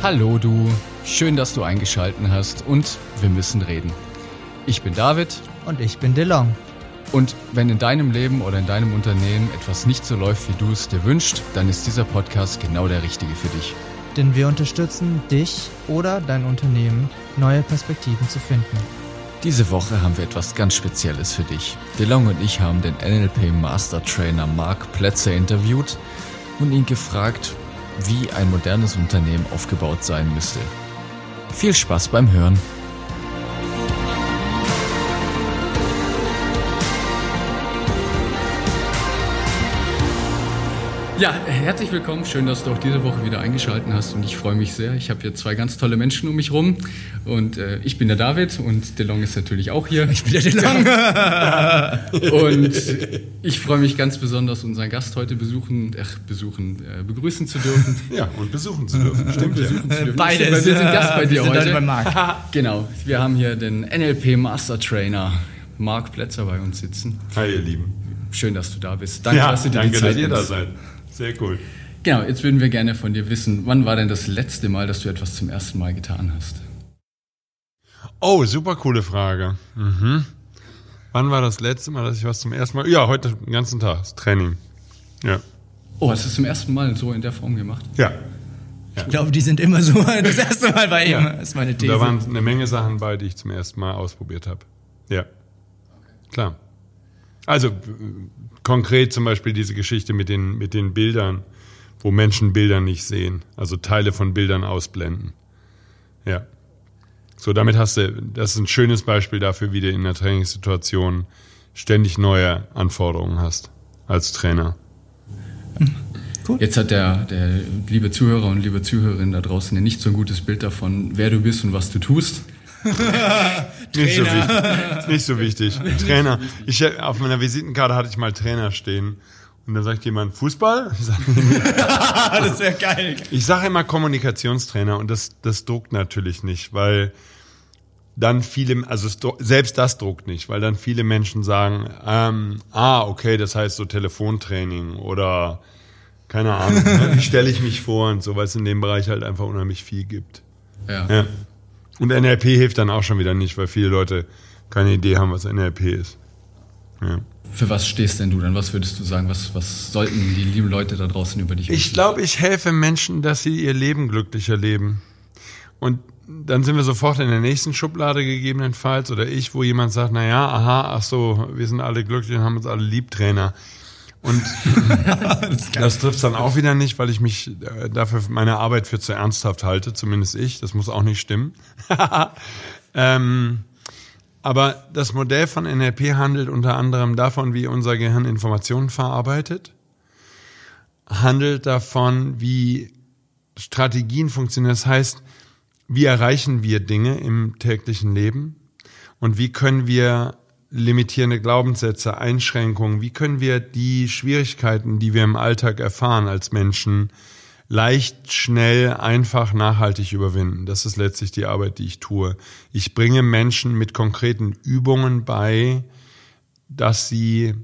Hallo du, schön, dass du eingeschalten hast und wir müssen reden. Ich bin David Und ich bin DeLong. und wenn in deinem Leben oder in deinem Unternehmen etwas nicht so läuft, wie du es dir wünschst, dann ist dieser Podcast genau der richtige für dich. Denn wir unterstützen dich oder dein Unternehmen, neue Perspektiven zu finden. Diese Woche haben wir etwas ganz Spezielles für dich. DeLong und ich haben den NLP Master Trainer Mark Plätzer interviewt und ihn gefragt, wie ein modernes Unternehmen aufgebaut sein müsste. Viel Spaß beim Hören. Ja, herzlich willkommen. Schön, dass du auch diese Woche wieder eingeschaltet hast und ich freue mich sehr. Ich habe hier zwei ganz tolle Menschen um mich rum und äh, ich bin der David und DeLong ist natürlich auch hier. Ich bin der DeLong. Und ich freue mich ganz besonders, unseren Gast heute besuchen, ach, besuchen, äh, begrüßen zu dürfen. Ja, und besuchen zu dürfen. Stimmt ja. Besuchen zu dürfen. Beides. Weil wir sind Gast bei Wir dir sind heute. bei Marc. Genau, wir haben hier den NLP Master Trainer Marc Plätzer bei uns sitzen. Hi, ihr Lieben. Schön, dass du da bist. Danke, Ja, dass du dir danke, die Zeit dass ihr da nimmst. seid. Sehr cool. Genau, jetzt würden wir gerne von dir wissen, wann war denn das letzte Mal, dass du etwas zum ersten Mal getan hast? Oh, super coole Frage. Mhm. Wann war das letzte Mal, dass ich was zum ersten Mal... Ja, heute den ganzen Tag. Das Training. Ja. Oh, hast du es zum ersten Mal so in der Form gemacht? Ja. Ich glaube, die sind immer so das erste Mal ihm. Ja. Ist meine Und These. da waren eine Menge Sachen bei, die ich zum ersten Mal ausprobiert habe. Ja. Klar. Also äh, konkret zum Beispiel diese Geschichte mit den, mit den Bildern, wo Menschen Bilder nicht sehen. Also Teile von Bildern ausblenden. Ja. So, damit hast du, das ist ein schönes Beispiel dafür, wie du in einer Trainingssituation ständig neue Anforderungen hast als Trainer. Jetzt hat der, der liebe Zuhörer und liebe Zuhörerin da draußen ja nicht so ein gutes Bild davon, wer du bist und was du tust. Nicht so wichtig. Nicht so wichtig. Trainer. Ich, auf meiner Visitenkarte hatte ich mal Trainer stehen. Und dann sagt jemand, Fußball? Sage das wäre geil. ich sag immer Kommunikationstrainer und das, das druckt natürlich nicht, weil dann viele, also es, selbst das druckt nicht, weil dann viele Menschen sagen, ähm, ah, okay, das heißt so Telefontraining oder keine Ahnung, ne, wie stelle ich mich vor und so, weil es in dem Bereich halt einfach unheimlich viel gibt. Ja. Ja. Und NLP hilft dann auch schon wieder nicht, weil viele Leute keine Idee haben, was NLP ist. Ja. Für was stehst denn du dann? Was würdest du sagen? Was, was sollten die lieben Leute da draußen über dich Ich wissen? glaube, ich helfe Menschen, dass sie ihr Leben glücklicher leben. Und dann sind wir sofort in der nächsten Schublade gegebenenfalls oder ich, wo jemand sagt, na ja, aha, ach so, wir sind alle glücklich und haben uns alle lieb, Trainer. Und das trifft dann auch wieder nicht, weil ich mich äh, dafür meine Arbeit für zu ernsthaft halte, zumindest ich. Das muss auch nicht stimmen. ähm, aber das Modell von NLP handelt unter anderem davon, wie unser Gehirn Informationen verarbeitet, handelt davon, wie Strategien funktionieren. Das heißt, wie erreichen wir Dinge im täglichen Leben und wie können wir limitierende Glaubenssätze, Einschränkungen, wie können wir die Schwierigkeiten, die wir im Alltag erfahren als Menschen, leicht, schnell, einfach, nachhaltig überwinden. Das ist letztlich die Arbeit, die ich tue. Ich bringe Menschen mit konkreten Übungen bei, dass sie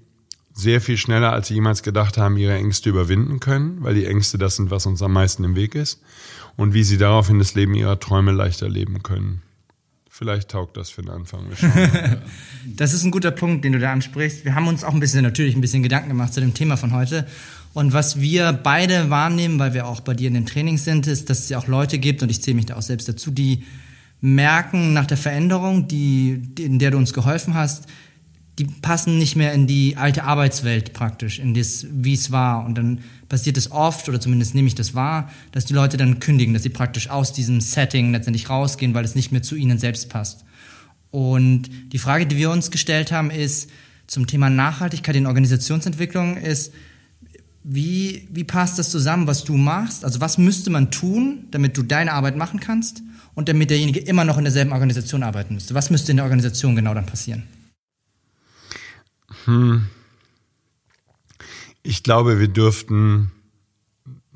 sehr viel schneller, als sie jemals gedacht haben, ihre Ängste überwinden können, weil die Ängste das sind, was uns am meisten im Weg ist, und wie sie daraufhin das Leben ihrer Träume leichter leben können. Vielleicht taugt das für den Anfang. Wir schauen mal. Das ist ein guter Punkt, den du da ansprichst. Wir haben uns auch ein bisschen, natürlich ein bisschen Gedanken gemacht zu dem Thema von heute. Und was wir beide wahrnehmen, weil wir auch bei dir in den Trainings sind, ist, dass es ja auch Leute gibt, und ich zähle mich da auch selbst dazu, die merken nach der Veränderung, die- in der du uns geholfen hast, die passen nicht mehr in die alte Arbeitswelt praktisch, in das, wie es war. Und dann passiert es oft, oder zumindest nehme ich das wahr, dass die Leute dann kündigen, dass sie praktisch aus diesem Setting letztendlich rausgehen, weil es nicht mehr zu ihnen selbst passt. Und die Frage, die wir uns gestellt haben, ist zum Thema Nachhaltigkeit in Organisationsentwicklung ist, wie, wie passt das zusammen, was du machst? Also was müsste man tun, damit du deine Arbeit machen kannst und damit derjenige immer noch in derselben Organisation arbeiten müsste? Was müsste in der Organisation genau dann passieren? Ich glaube, wir dürften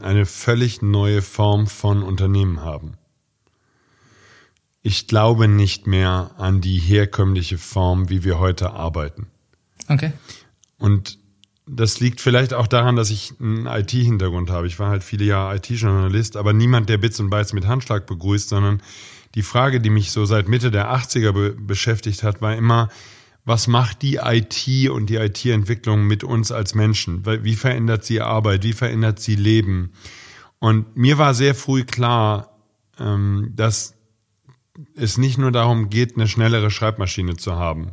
eine völlig neue Form von Unternehmen haben. Ich glaube nicht mehr an die herkömmliche Form, wie wir heute arbeiten. Okay. Und das liegt vielleicht auch daran, dass ich einen IT-Hintergrund habe. Ich war halt viele Jahre IT-Journalist, aber niemand, der Bits und Bytes mit Handschlag begrüßt, sondern die Frage, die mich so seit Mitte der 80er be beschäftigt hat, war immer, was macht die IT und die IT-Entwicklung mit uns als Menschen? Wie verändert sie Arbeit? Wie verändert sie Leben? Und mir war sehr früh klar, ähm, dass es nicht nur darum geht, eine schnellere Schreibmaschine zu haben,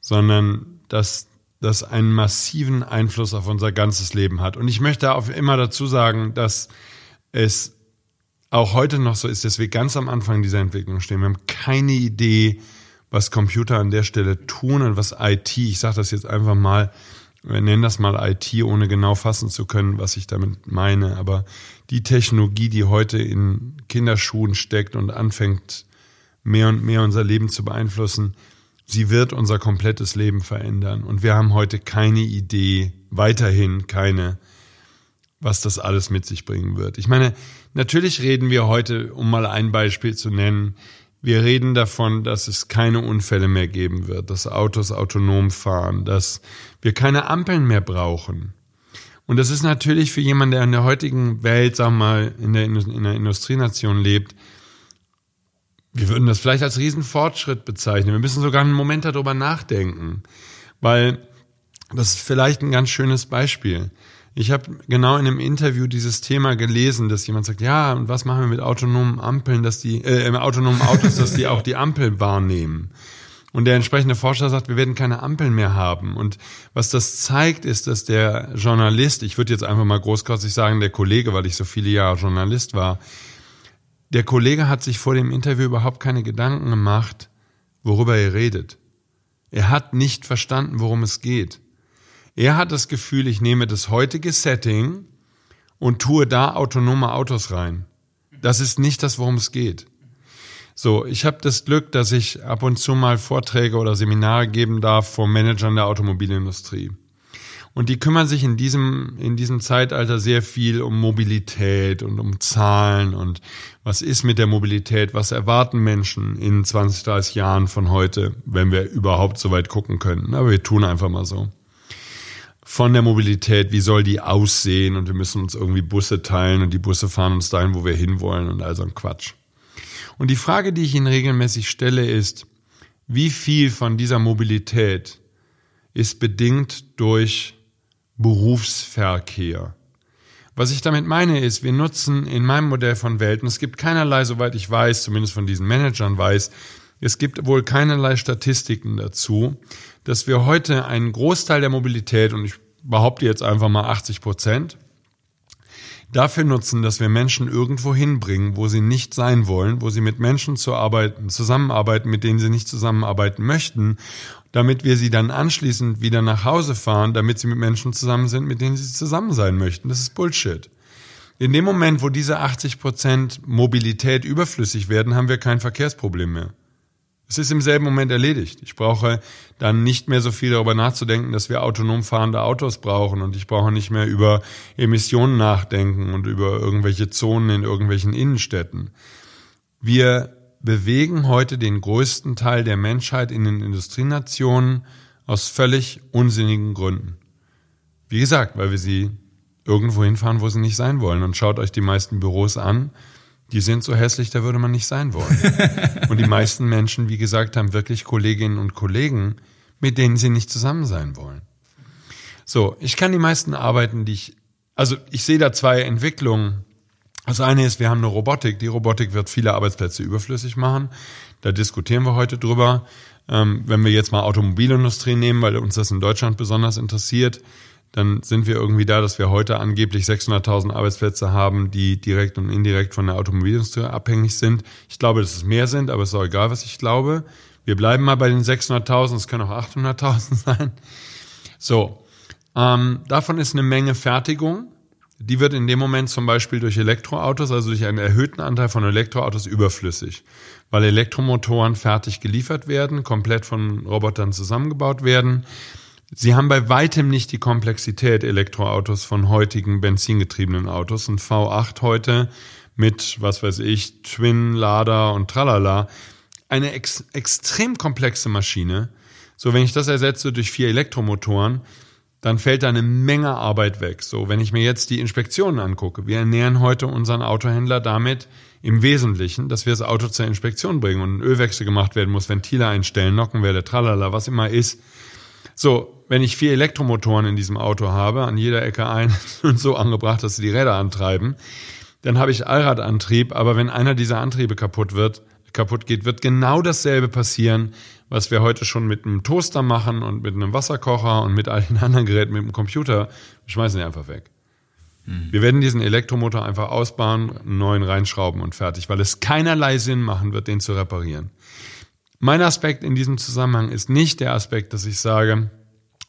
sondern dass das einen massiven Einfluss auf unser ganzes Leben hat. Und ich möchte auch immer dazu sagen, dass es auch heute noch so ist, dass wir ganz am Anfang dieser Entwicklung stehen. Wir haben keine Idee, was Computer an der Stelle tun und was IT, ich sage das jetzt einfach mal, wir nennen das mal IT, ohne genau fassen zu können, was ich damit meine. Aber die Technologie, die heute in Kinderschuhen steckt und anfängt, mehr und mehr unser Leben zu beeinflussen, sie wird unser komplettes Leben verändern. Und wir haben heute keine Idee, weiterhin keine, was das alles mit sich bringen wird. Ich meine, natürlich reden wir heute, um mal ein Beispiel zu nennen, wir reden davon, dass es keine Unfälle mehr geben wird, dass Autos autonom fahren, dass wir keine Ampeln mehr brauchen. Und das ist natürlich für jemanden, der in der heutigen Welt, sagen wir mal, in der, in der Industrienation lebt, wir würden das vielleicht als Riesenfortschritt bezeichnen. Wir müssen sogar einen Moment darüber nachdenken, weil das ist vielleicht ein ganz schönes Beispiel. Ich habe genau in einem Interview dieses Thema gelesen, dass jemand sagt, ja, und was machen wir mit autonomen Ampeln, dass die, äh, autonomen Autos, dass die auch die Ampel wahrnehmen. Und der entsprechende Forscher sagt, wir werden keine Ampeln mehr haben. Und was das zeigt, ist, dass der Journalist, ich würde jetzt einfach mal großkotzig sagen, der Kollege, weil ich so viele Jahre Journalist war, der Kollege hat sich vor dem Interview überhaupt keine Gedanken gemacht, worüber er redet. Er hat nicht verstanden, worum es geht. Er hat das Gefühl, ich nehme das heutige Setting und tue da autonome Autos rein. Das ist nicht das, worum es geht. So, ich habe das Glück, dass ich ab und zu mal Vorträge oder Seminare geben darf vor Managern der Automobilindustrie. Und die kümmern sich in diesem, in diesem Zeitalter sehr viel um Mobilität und um Zahlen und was ist mit der Mobilität, was erwarten Menschen in 20, 30 Jahren von heute, wenn wir überhaupt so weit gucken können. Aber wir tun einfach mal so von der Mobilität, wie soll die aussehen und wir müssen uns irgendwie Busse teilen und die Busse fahren uns dahin, wo wir hinwollen und all so ein Quatsch. Und die Frage, die ich Ihnen regelmäßig stelle, ist, wie viel von dieser Mobilität ist bedingt durch Berufsverkehr? Was ich damit meine ist, wir nutzen in meinem Modell von Welten, es gibt keinerlei, soweit ich weiß, zumindest von diesen Managern weiß, es gibt wohl keinerlei Statistiken dazu, dass wir heute einen Großteil der Mobilität, und ich behaupte jetzt einfach mal 80 Prozent, dafür nutzen, dass wir Menschen irgendwo hinbringen, wo sie nicht sein wollen, wo sie mit Menschen zu arbeiten, zusammenarbeiten, mit denen sie nicht zusammenarbeiten möchten, damit wir sie dann anschließend wieder nach Hause fahren, damit sie mit Menschen zusammen sind, mit denen sie zusammen sein möchten. Das ist Bullshit. In dem Moment, wo diese 80 Prozent Mobilität überflüssig werden, haben wir kein Verkehrsproblem mehr. Es ist im selben Moment erledigt. Ich brauche dann nicht mehr so viel darüber nachzudenken, dass wir autonom fahrende Autos brauchen und ich brauche nicht mehr über Emissionen nachdenken und über irgendwelche Zonen in irgendwelchen Innenstädten. Wir bewegen heute den größten Teil der Menschheit in den Industrienationen aus völlig unsinnigen Gründen. Wie gesagt, weil wir sie irgendwo hinfahren, wo sie nicht sein wollen. Und schaut euch die meisten Büros an die sind so hässlich, da würde man nicht sein wollen. und die meisten Menschen, wie gesagt, haben wirklich Kolleginnen und Kollegen, mit denen sie nicht zusammen sein wollen. So, ich kann die meisten Arbeiten, die ich, also ich sehe da zwei Entwicklungen. Das eine ist, wir haben eine Robotik. Die Robotik wird viele Arbeitsplätze überflüssig machen. Da diskutieren wir heute drüber. Ähm, wenn wir jetzt mal Automobilindustrie nehmen, weil uns das in Deutschland besonders interessiert, dann sind wir irgendwie da, dass wir heute angeblich 600.000 Arbeitsplätze haben, die direkt und indirekt von der Automobilindustrie abhängig sind. Ich glaube, dass es mehr sind, aber es ist auch egal, was ich glaube. Wir bleiben mal bei den 600.000, es können auch 800.000 sein. So, ähm, davon ist eine Menge Fertigung. Die wird in dem Moment zum Beispiel durch Elektroautos, also durch einen erhöhten Anteil von Elektroautos überflüssig, weil Elektromotoren fertig geliefert werden, komplett von Robotern zusammengebaut werden. Sie haben bei weitem nicht die Komplexität Elektroautos von heutigen benzingetriebenen Autos. Ein V8 heute mit, was weiß ich, Twin, Lader und Tralala. Eine ex extrem komplexe Maschine. So, wenn ich das ersetze durch vier Elektromotoren, dann fällt da eine Menge Arbeit weg. So, wenn ich mir jetzt die Inspektionen angucke, wir ernähren heute unseren Autohändler damit im Wesentlichen, dass wir das Auto zur Inspektion bringen und ein Ölwechsel gemacht werden muss, Ventile einstellen, Nockenwelle, tralala, was immer ist. So, wenn ich vier Elektromotoren in diesem Auto habe, an jeder Ecke ein und so angebracht, dass sie die Räder antreiben, dann habe ich Allradantrieb, aber wenn einer dieser Antriebe kaputt wird, kaputt geht, wird genau dasselbe passieren, was wir heute schon mit einem Toaster machen und mit einem Wasserkocher und mit all den anderen Geräten, mit dem Computer. Wir schmeißen die einfach weg. Hm. Wir werden diesen Elektromotor einfach ausbauen, einen neuen reinschrauben und fertig, weil es keinerlei Sinn machen wird, den zu reparieren. Mein Aspekt in diesem Zusammenhang ist nicht der Aspekt, dass ich sage,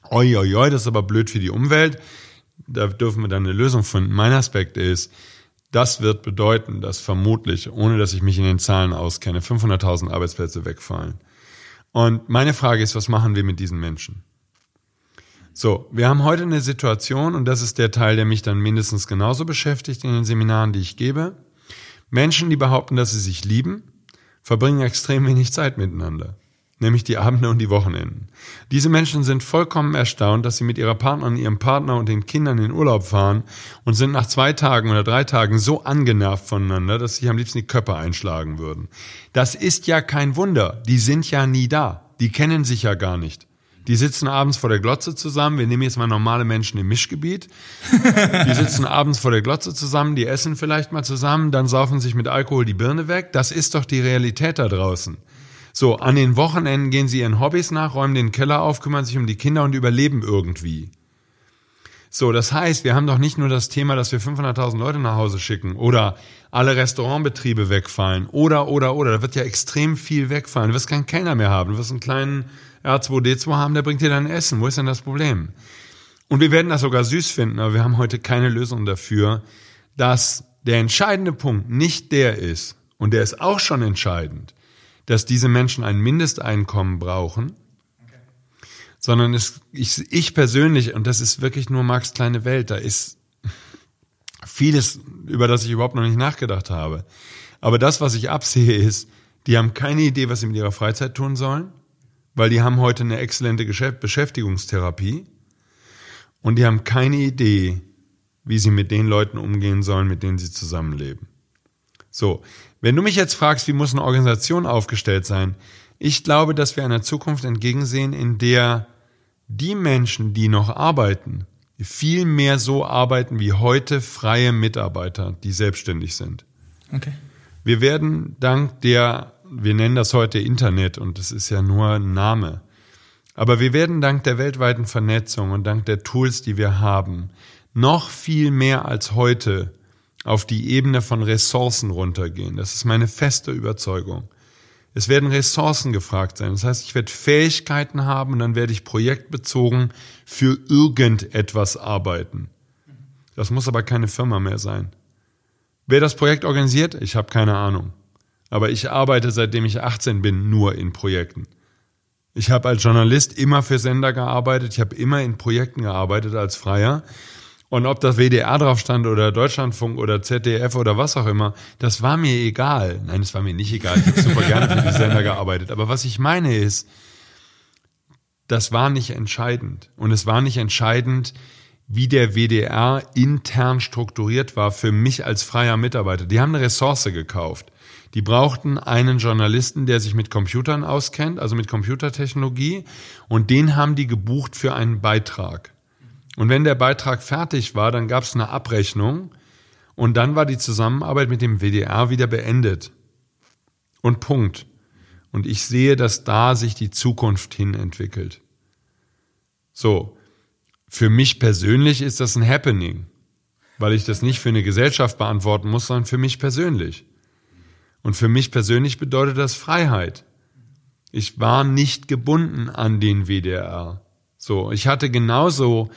oi, oi, oi, das ist aber blöd für die Umwelt. Da dürfen wir dann eine Lösung finden. Mein Aspekt ist, das wird bedeuten, dass vermutlich, ohne dass ich mich in den Zahlen auskenne, 500.000 Arbeitsplätze wegfallen. Und meine Frage ist, was machen wir mit diesen Menschen? So, wir haben heute eine Situation, und das ist der Teil, der mich dann mindestens genauso beschäftigt in den Seminaren, die ich gebe. Menschen, die behaupten, dass sie sich lieben, verbringen extrem wenig Zeit miteinander nämlich die Abende und die Wochenenden. Diese Menschen sind vollkommen erstaunt, dass sie mit ihrer Partnerin, ihrem Partner und den Kindern in Urlaub fahren und sind nach zwei Tagen oder drei Tagen so angenervt voneinander, dass sie am liebsten die Köpfe einschlagen würden. Das ist ja kein Wunder. Die sind ja nie da. Die kennen sich ja gar nicht. Die sitzen abends vor der Glotze zusammen. Wir nehmen jetzt mal normale Menschen im Mischgebiet. Die sitzen abends vor der Glotze zusammen, die essen vielleicht mal zusammen, dann saufen sich mit Alkohol die Birne weg. Das ist doch die Realität da draußen. So, an den Wochenenden gehen sie ihren Hobbys nach, räumen den Keller auf, kümmern sich um die Kinder und überleben irgendwie. So, das heißt, wir haben doch nicht nur das Thema, dass wir 500.000 Leute nach Hause schicken oder alle Restaurantbetriebe wegfallen oder, oder, oder. Da wird ja extrem viel wegfallen. Du wirst keinen Kellner mehr haben. Du wirst einen kleinen R2D2 haben, der bringt dir dann Essen. Wo ist denn das Problem? Und wir werden das sogar süß finden, aber wir haben heute keine Lösung dafür, dass der entscheidende Punkt nicht der ist, und der ist auch schon entscheidend, dass diese Menschen ein Mindesteinkommen brauchen, sondern es, ich, ich persönlich, und das ist wirklich nur Marx kleine Welt, da ist vieles, über das ich überhaupt noch nicht nachgedacht habe. Aber das, was ich absehe, ist, die haben keine Idee, was sie mit ihrer Freizeit tun sollen, weil die haben heute eine exzellente Beschäftigungstherapie und die haben keine Idee, wie sie mit den Leuten umgehen sollen, mit denen sie zusammenleben. So, wenn du mich jetzt fragst, wie muss eine Organisation aufgestellt sein, ich glaube, dass wir einer Zukunft entgegensehen, in der die Menschen, die noch arbeiten, viel mehr so arbeiten wie heute freie Mitarbeiter, die selbstständig sind. Okay. Wir werden dank der, wir nennen das heute Internet und das ist ja nur ein Name, aber wir werden dank der weltweiten Vernetzung und dank der Tools, die wir haben, noch viel mehr als heute auf die Ebene von Ressourcen runtergehen. Das ist meine feste Überzeugung. Es werden Ressourcen gefragt sein. Das heißt, ich werde Fähigkeiten haben und dann werde ich projektbezogen für irgendetwas arbeiten. Das muss aber keine Firma mehr sein. Wer das Projekt organisiert, ich habe keine Ahnung. Aber ich arbeite seitdem ich 18 bin nur in Projekten. Ich habe als Journalist immer für Sender gearbeitet, ich habe immer in Projekten gearbeitet als Freier und ob das WDR drauf stand oder Deutschlandfunk oder ZDF oder was auch immer, das war mir egal. Nein, es war mir nicht egal. Ich habe super gerne für die Sender gearbeitet. Aber was ich meine ist, das war nicht entscheidend. Und es war nicht entscheidend, wie der WDR intern strukturiert war für mich als freier Mitarbeiter. Die haben eine Ressource gekauft. Die brauchten einen Journalisten, der sich mit Computern auskennt, also mit Computertechnologie, und den haben die gebucht für einen Beitrag. Und wenn der Beitrag fertig war, dann gab es eine Abrechnung und dann war die Zusammenarbeit mit dem WDR wieder beendet. Und Punkt. Und ich sehe, dass da sich die Zukunft hin entwickelt. So. Für mich persönlich ist das ein Happening, weil ich das nicht für eine Gesellschaft beantworten muss, sondern für mich persönlich. Und für mich persönlich bedeutet das Freiheit. Ich war nicht gebunden an den WDR. So, ich hatte genauso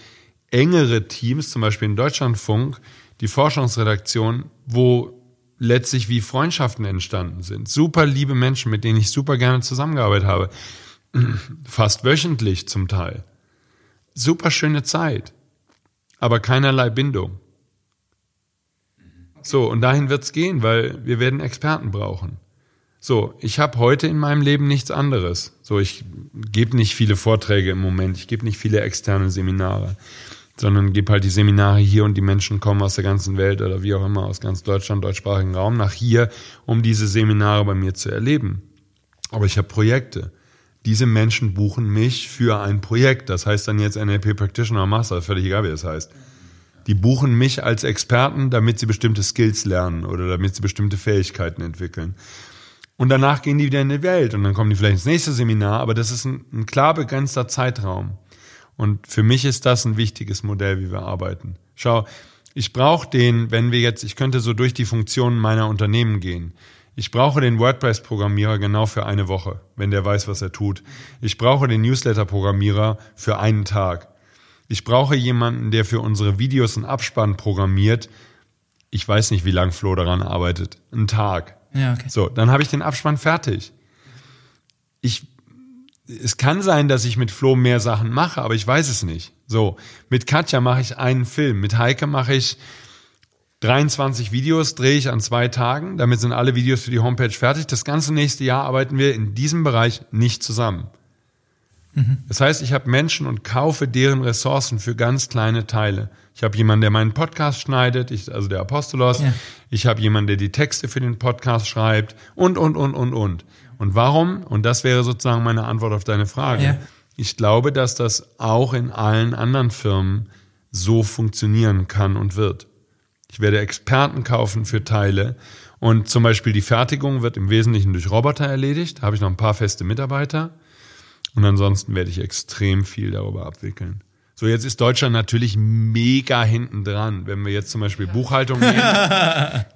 engere Teams, zum Beispiel in Deutschlandfunk, die Forschungsredaktion, wo letztlich wie Freundschaften entstanden sind. Super liebe Menschen, mit denen ich super gerne zusammengearbeitet habe. Fast wöchentlich zum Teil. Super schöne Zeit. Aber keinerlei Bindung. So, und dahin wird's gehen, weil wir werden Experten brauchen. So, ich habe heute in meinem Leben nichts anderes. So, ich gebe nicht viele Vorträge im Moment, ich gebe nicht viele externe Seminare, sondern gebe halt die Seminare hier und die Menschen kommen aus der ganzen Welt oder wie auch immer aus ganz Deutschland, deutschsprachigen Raum nach hier, um diese Seminare bei mir zu erleben. Aber ich habe Projekte. Diese Menschen buchen mich für ein Projekt. Das heißt dann jetzt NLP Practitioner Master, völlig egal, wie das heißt. Die buchen mich als Experten, damit sie bestimmte Skills lernen oder damit sie bestimmte Fähigkeiten entwickeln. Und danach gehen die wieder in die Welt und dann kommen die vielleicht ins nächste Seminar, aber das ist ein, ein klar begrenzter Zeitraum. Und für mich ist das ein wichtiges Modell, wie wir arbeiten. Schau, ich brauche den, wenn wir jetzt, ich könnte so durch die Funktionen meiner Unternehmen gehen. Ich brauche den WordPress-Programmierer genau für eine Woche, wenn der weiß, was er tut. Ich brauche den Newsletter-Programmierer für einen Tag. Ich brauche jemanden, der für unsere Videos einen Abspann programmiert. Ich weiß nicht, wie lange Flo daran arbeitet. Einen Tag. Ja, okay. So, dann habe ich den Abspann fertig. Ich, es kann sein, dass ich mit Flo mehr Sachen mache, aber ich weiß es nicht. So, mit Katja mache ich einen Film, mit Heike mache ich 23 Videos, drehe ich an zwei Tagen. Damit sind alle Videos für die Homepage fertig. Das ganze nächste Jahr arbeiten wir in diesem Bereich nicht zusammen. Das heißt, ich habe Menschen und kaufe deren Ressourcen für ganz kleine Teile. Ich habe jemanden, der meinen Podcast schneidet, ich, also der Apostolos. Ja. Ich habe jemanden, der die Texte für den Podcast schreibt und, und, und, und, und. Und warum? Und das wäre sozusagen meine Antwort auf deine Frage. Ja. Ich glaube, dass das auch in allen anderen Firmen so funktionieren kann und wird. Ich werde Experten kaufen für Teile und zum Beispiel die Fertigung wird im Wesentlichen durch Roboter erledigt. Da habe ich noch ein paar feste Mitarbeiter. Und ansonsten werde ich extrem viel darüber abwickeln. So, jetzt ist Deutschland natürlich mega hinten dran. Wenn wir jetzt zum Beispiel Buchhaltung nehmen.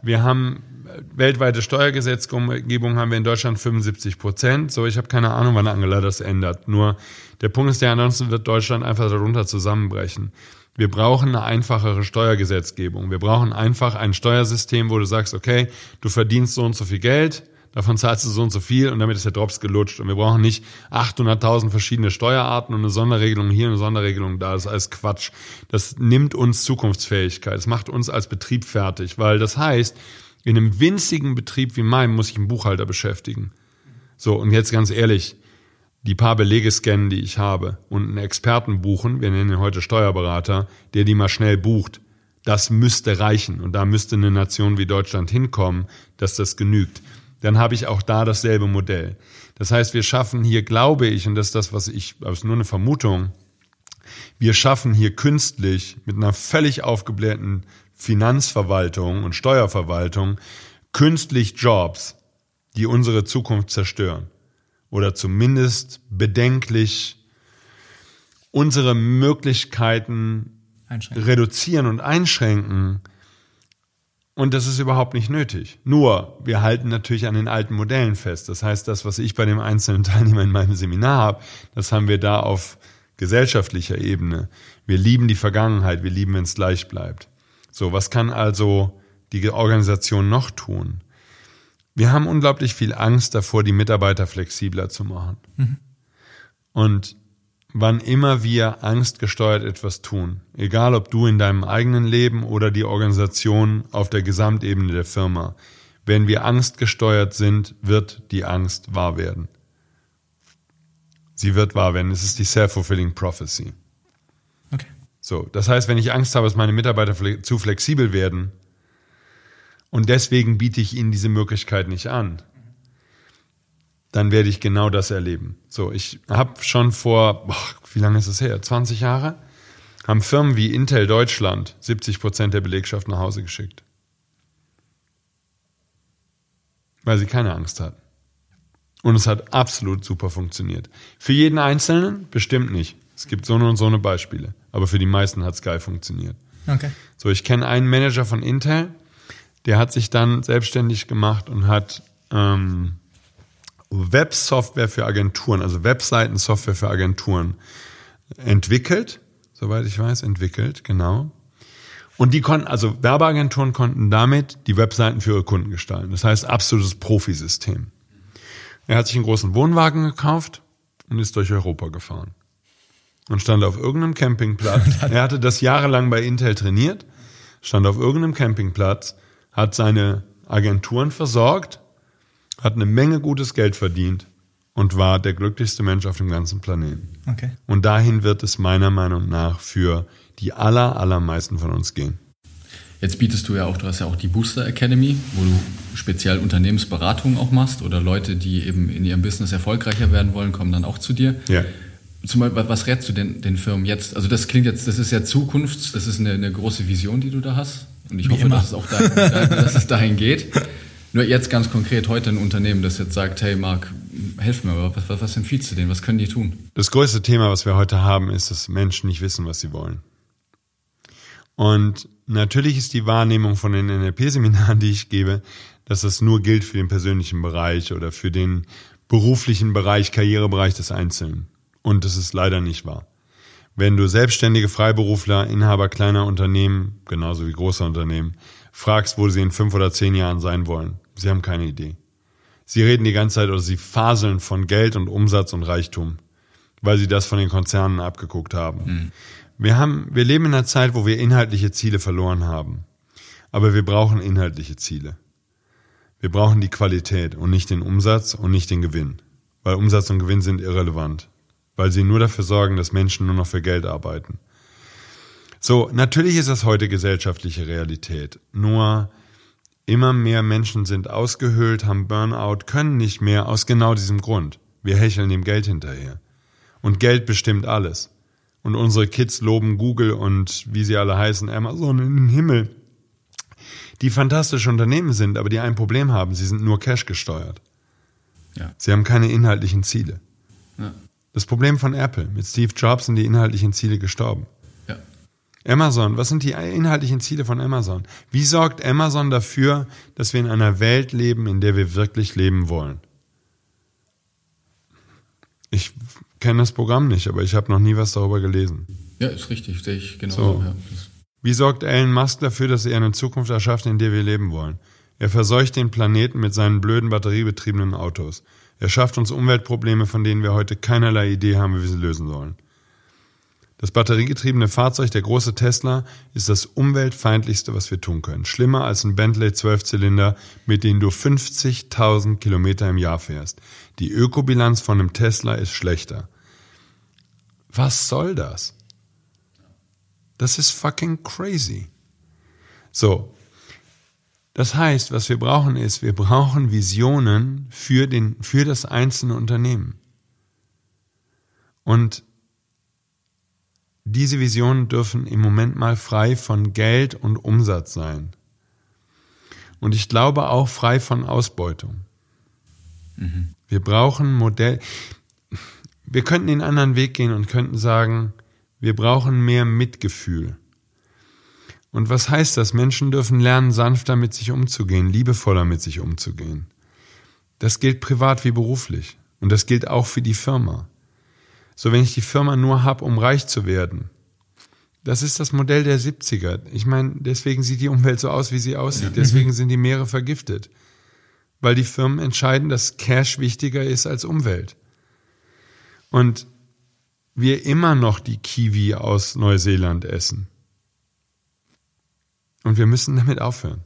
wir haben äh, weltweite Steuergesetzgebung haben wir in Deutschland 75 Prozent. So, ich habe keine Ahnung, wann Angela das ändert. Nur der Punkt ist der, ansonsten wird Deutschland einfach darunter zusammenbrechen. Wir brauchen eine einfachere Steuergesetzgebung. Wir brauchen einfach ein Steuersystem, wo du sagst, okay, du verdienst so und so viel Geld, davon zahlst du so und so viel und damit ist der Drops gelutscht. Und wir brauchen nicht 800.000 verschiedene Steuerarten und eine Sonderregelung hier, eine Sonderregelung da. Das ist alles Quatsch. Das nimmt uns Zukunftsfähigkeit. Das macht uns als Betrieb fertig, weil das heißt, in einem winzigen Betrieb wie meinem muss ich einen Buchhalter beschäftigen. So, und jetzt ganz ehrlich, die paar Belege scannen, die ich habe und einen Experten buchen, wir nennen ihn heute Steuerberater, der die mal schnell bucht, das müsste reichen. Und da müsste eine Nation wie Deutschland hinkommen, dass das genügt. Dann habe ich auch da dasselbe Modell. Das heißt, wir schaffen hier, glaube ich, und das ist das, was ich, das ist nur eine Vermutung, wir schaffen hier künstlich mit einer völlig aufgeblähten Finanzverwaltung und Steuerverwaltung künstlich Jobs, die unsere Zukunft zerstören oder zumindest bedenklich unsere Möglichkeiten reduzieren und einschränken. Und das ist überhaupt nicht nötig. Nur, wir halten natürlich an den alten Modellen fest. Das heißt, das, was ich bei dem einzelnen Teilnehmer in meinem Seminar habe, das haben wir da auf gesellschaftlicher Ebene. Wir lieben die Vergangenheit, wir lieben, wenn es gleich bleibt. So, was kann also die Organisation noch tun? Wir haben unglaublich viel Angst davor, die Mitarbeiter flexibler zu machen. Und wann immer wir angstgesteuert etwas tun, egal ob du in deinem eigenen Leben oder die Organisation auf der Gesamtebene der Firma, wenn wir angstgesteuert sind, wird die Angst wahr werden. Sie wird wahr werden. Es ist die self-fulfilling prophecy. Okay. So, das heißt, wenn ich Angst habe, dass meine Mitarbeiter zu flexibel werden und deswegen biete ich ihnen diese Möglichkeit nicht an, dann werde ich genau das erleben. So, ich habe schon vor, boah, wie lange ist es her? 20 Jahre? Haben Firmen wie Intel Deutschland 70 Prozent der Belegschaft nach Hause geschickt. Weil sie keine Angst hatten. Und es hat absolut super funktioniert. Für jeden Einzelnen bestimmt nicht. Es gibt so eine und so eine Beispiele. Aber für die meisten hat es geil funktioniert. Okay. So, ich kenne einen Manager von Intel, der hat sich dann selbstständig gemacht und hat ähm, Websoftware für Agenturen, also Webseitensoftware für Agenturen entwickelt, soweit ich weiß, entwickelt, genau. Und die konnten, also Werbeagenturen konnten damit die Webseiten für ihre Kunden gestalten. Das heißt, absolutes Profisystem. Er hat sich einen großen Wohnwagen gekauft und ist durch Europa gefahren. Und stand auf irgendeinem Campingplatz. er hatte das jahrelang bei Intel trainiert, stand auf irgendeinem Campingplatz, hat seine Agenturen versorgt hat eine Menge gutes Geld verdient und war der glücklichste Mensch auf dem ganzen Planeten. Okay. Und dahin wird es meiner Meinung nach für die aller, allermeisten von uns gehen. Jetzt bietest du ja auch, du hast ja auch die Booster Academy, wo du speziell Unternehmensberatungen auch machst oder Leute, die eben in ihrem Business erfolgreicher werden wollen, kommen dann auch zu dir. Ja. Zum Beispiel, was rätst du den, den Firmen jetzt? Also das klingt jetzt, das ist ja Zukunft, das ist eine, eine große Vision, die du da hast. Und ich Wie hoffe, immer. dass es auch dahin, dass es dahin geht. Nur jetzt ganz konkret heute ein Unternehmen, das jetzt sagt, hey Marc, helf mir, was, was, was empfiehlst du denen? Was können die tun? Das größte Thema, was wir heute haben, ist, dass Menschen nicht wissen, was sie wollen. Und natürlich ist die Wahrnehmung von den NLP-Seminaren, die ich gebe, dass das nur gilt für den persönlichen Bereich oder für den beruflichen Bereich, Karrierebereich des Einzelnen. Und das ist leider nicht wahr. Wenn du selbstständige Freiberufler, Inhaber kleiner Unternehmen, genauso wie großer Unternehmen, fragst, wo sie in fünf oder zehn Jahren sein wollen, sie haben keine Idee. Sie reden die ganze Zeit oder sie faseln von Geld und Umsatz und Reichtum, weil sie das von den Konzernen abgeguckt haben. Wir haben, wir leben in einer Zeit, wo wir inhaltliche Ziele verloren haben. Aber wir brauchen inhaltliche Ziele. Wir brauchen die Qualität und nicht den Umsatz und nicht den Gewinn. Weil Umsatz und Gewinn sind irrelevant. Weil sie nur dafür sorgen, dass Menschen nur noch für Geld arbeiten. So, natürlich ist das heute gesellschaftliche Realität. Nur immer mehr Menschen sind ausgehöhlt, haben Burnout, können nicht mehr aus genau diesem Grund. Wir hecheln dem Geld hinterher. Und Geld bestimmt alles. Und unsere Kids loben Google und wie sie alle heißen, Amazon in den Himmel. Die fantastische Unternehmen sind, aber die ein Problem haben, sie sind nur Cash gesteuert. Ja. Sie haben keine inhaltlichen Ziele. Ja. Das Problem von Apple, mit Steve Jobs sind die inhaltlichen Ziele gestorben. Amazon, was sind die inhaltlichen Ziele von Amazon? Wie sorgt Amazon dafür, dass wir in einer Welt leben, in der wir wirklich leben wollen? Ich kenne das Programm nicht, aber ich habe noch nie was darüber gelesen. Ja, ist richtig, sehe ich genau. So. Ja. Wie sorgt Elon Musk dafür, dass er eine Zukunft erschafft, in der wir leben wollen? Er verseucht den Planeten mit seinen blöden batteriebetriebenen Autos. Er schafft uns Umweltprobleme, von denen wir heute keinerlei Idee haben, wie wir sie lösen sollen. Das batteriegetriebene Fahrzeug, der große Tesla, ist das umweltfeindlichste, was wir tun können. Schlimmer als ein Bentley Zwölfzylinder, mit dem du 50.000 Kilometer im Jahr fährst. Die Ökobilanz von einem Tesla ist schlechter. Was soll das? Das ist fucking crazy. So. Das heißt, was wir brauchen ist, wir brauchen Visionen für den, für das einzelne Unternehmen. Und diese Visionen dürfen im Moment mal frei von Geld und Umsatz sein. Und ich glaube auch frei von Ausbeutung. Wir brauchen Modell. Wir könnten den anderen Weg gehen und könnten sagen, wir brauchen mehr Mitgefühl. Und was heißt das? Menschen dürfen lernen, sanfter mit sich umzugehen, liebevoller mit sich umzugehen. Das gilt privat wie beruflich. Und das gilt auch für die Firma. So, wenn ich die Firma nur hab, um reich zu werden, das ist das Modell der 70er. Ich meine, deswegen sieht die Umwelt so aus, wie sie aussieht. Deswegen sind die Meere vergiftet. Weil die Firmen entscheiden, dass Cash wichtiger ist als Umwelt. Und wir immer noch die Kiwi aus Neuseeland essen. Und wir müssen damit aufhören.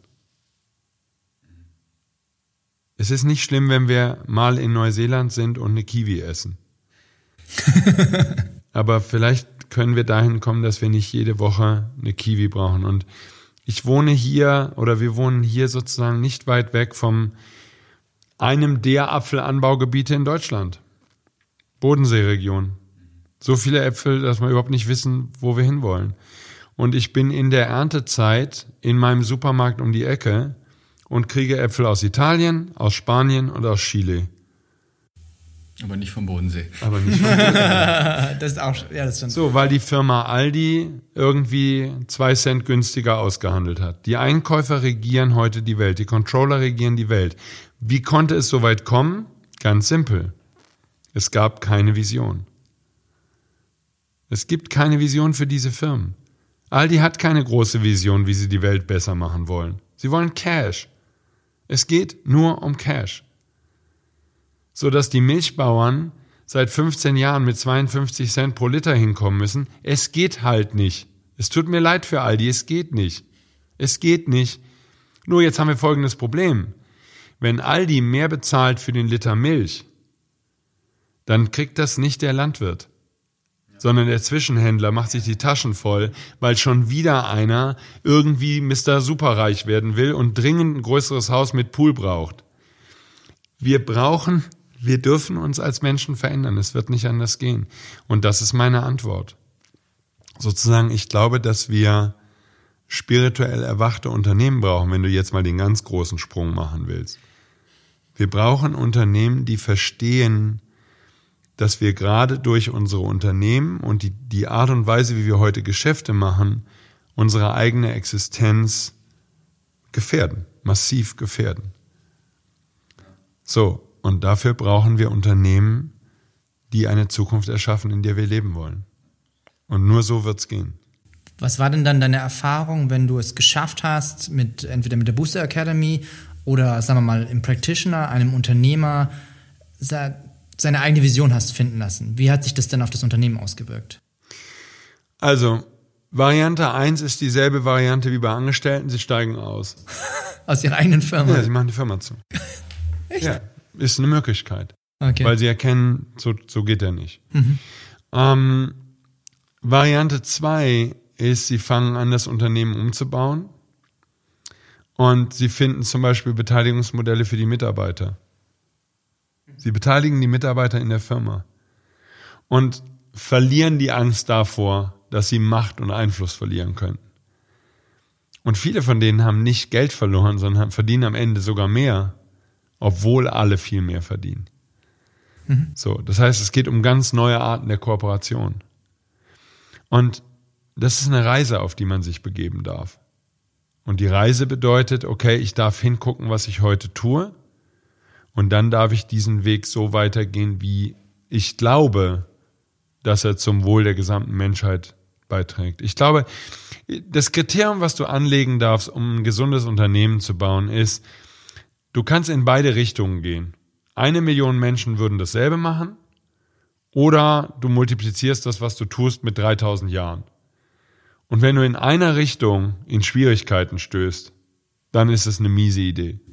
Es ist nicht schlimm, wenn wir mal in Neuseeland sind und eine Kiwi essen. Aber vielleicht können wir dahin kommen, dass wir nicht jede Woche eine Kiwi brauchen. Und ich wohne hier oder wir wohnen hier sozusagen nicht weit weg vom einem der Apfelanbaugebiete in Deutschland. Bodenseeregion. So viele Äpfel, dass wir überhaupt nicht wissen, wo wir hinwollen. Und ich bin in der Erntezeit in meinem Supermarkt um die Ecke und kriege Äpfel aus Italien, aus Spanien und aus Chile. Aber nicht vom Bodensee. Aber nicht von Das ist auch, ja, das ist schon. So, weil die Firma Aldi irgendwie zwei Cent günstiger ausgehandelt hat. Die Einkäufer regieren heute die Welt, die Controller regieren die Welt. Wie konnte es so weit kommen? Ganz simpel. Es gab keine Vision. Es gibt keine Vision für diese Firmen. Aldi hat keine große Vision, wie sie die Welt besser machen wollen. Sie wollen Cash. Es geht nur um Cash. So dass die Milchbauern seit 15 Jahren mit 52 Cent pro Liter hinkommen müssen. Es geht halt nicht. Es tut mir leid für Aldi, es geht nicht. Es geht nicht. Nur jetzt haben wir folgendes Problem. wenn Aldi mehr bezahlt für den Liter Milch, dann kriegt das nicht der Landwirt, sondern der Zwischenhändler macht sich die Taschen voll, weil schon wieder einer irgendwie Mr. Superreich werden will und dringend ein größeres Haus mit Pool braucht. Wir brauchen, wir dürfen uns als Menschen verändern. Es wird nicht anders gehen. Und das ist meine Antwort. Sozusagen, ich glaube, dass wir spirituell erwachte Unternehmen brauchen, wenn du jetzt mal den ganz großen Sprung machen willst. Wir brauchen Unternehmen, die verstehen, dass wir gerade durch unsere Unternehmen und die, die Art und Weise, wie wir heute Geschäfte machen, unsere eigene Existenz gefährden, massiv gefährden. So, und dafür brauchen wir Unternehmen, die eine Zukunft erschaffen, in der wir leben wollen. Und nur so wird's gehen. Was war denn dann deine Erfahrung, wenn du es geschafft hast, mit entweder mit der Booster Academy oder sagen wir mal im Practitioner, einem Unternehmer, seine eigene Vision hast finden lassen? Wie hat sich das denn auf das Unternehmen ausgewirkt? Also, Variante 1 ist dieselbe Variante wie bei Angestellten, sie steigen aus. aus ihrer eigenen Firma? Ja, sie machen die Firma zu. Echt? Ja, ist eine Möglichkeit. Okay. Weil sie erkennen, so, so geht er nicht. Mhm. Ähm, Variante 2 ist, sie fangen an, das Unternehmen umzubauen und sie finden zum Beispiel Beteiligungsmodelle für die Mitarbeiter. Sie beteiligen die Mitarbeiter in der Firma und verlieren die Angst davor, dass sie Macht und Einfluss verlieren können. Und viele von denen haben nicht Geld verloren, sondern verdienen am Ende sogar mehr, obwohl alle viel mehr verdienen. Mhm. So, das heißt, es geht um ganz neue Arten der Kooperation. Und das ist eine Reise, auf die man sich begeben darf. Und die Reise bedeutet, okay, ich darf hingucken, was ich heute tue. Und dann darf ich diesen Weg so weitergehen, wie ich glaube, dass er zum Wohl der gesamten Menschheit beiträgt. Ich glaube, das Kriterium, was du anlegen darfst, um ein gesundes Unternehmen zu bauen, ist, du kannst in beide Richtungen gehen. Eine Million Menschen würden dasselbe machen oder du multiplizierst das, was du tust, mit 3000 Jahren. Und wenn du in einer Richtung in Schwierigkeiten stößt, dann ist es eine miese Idee.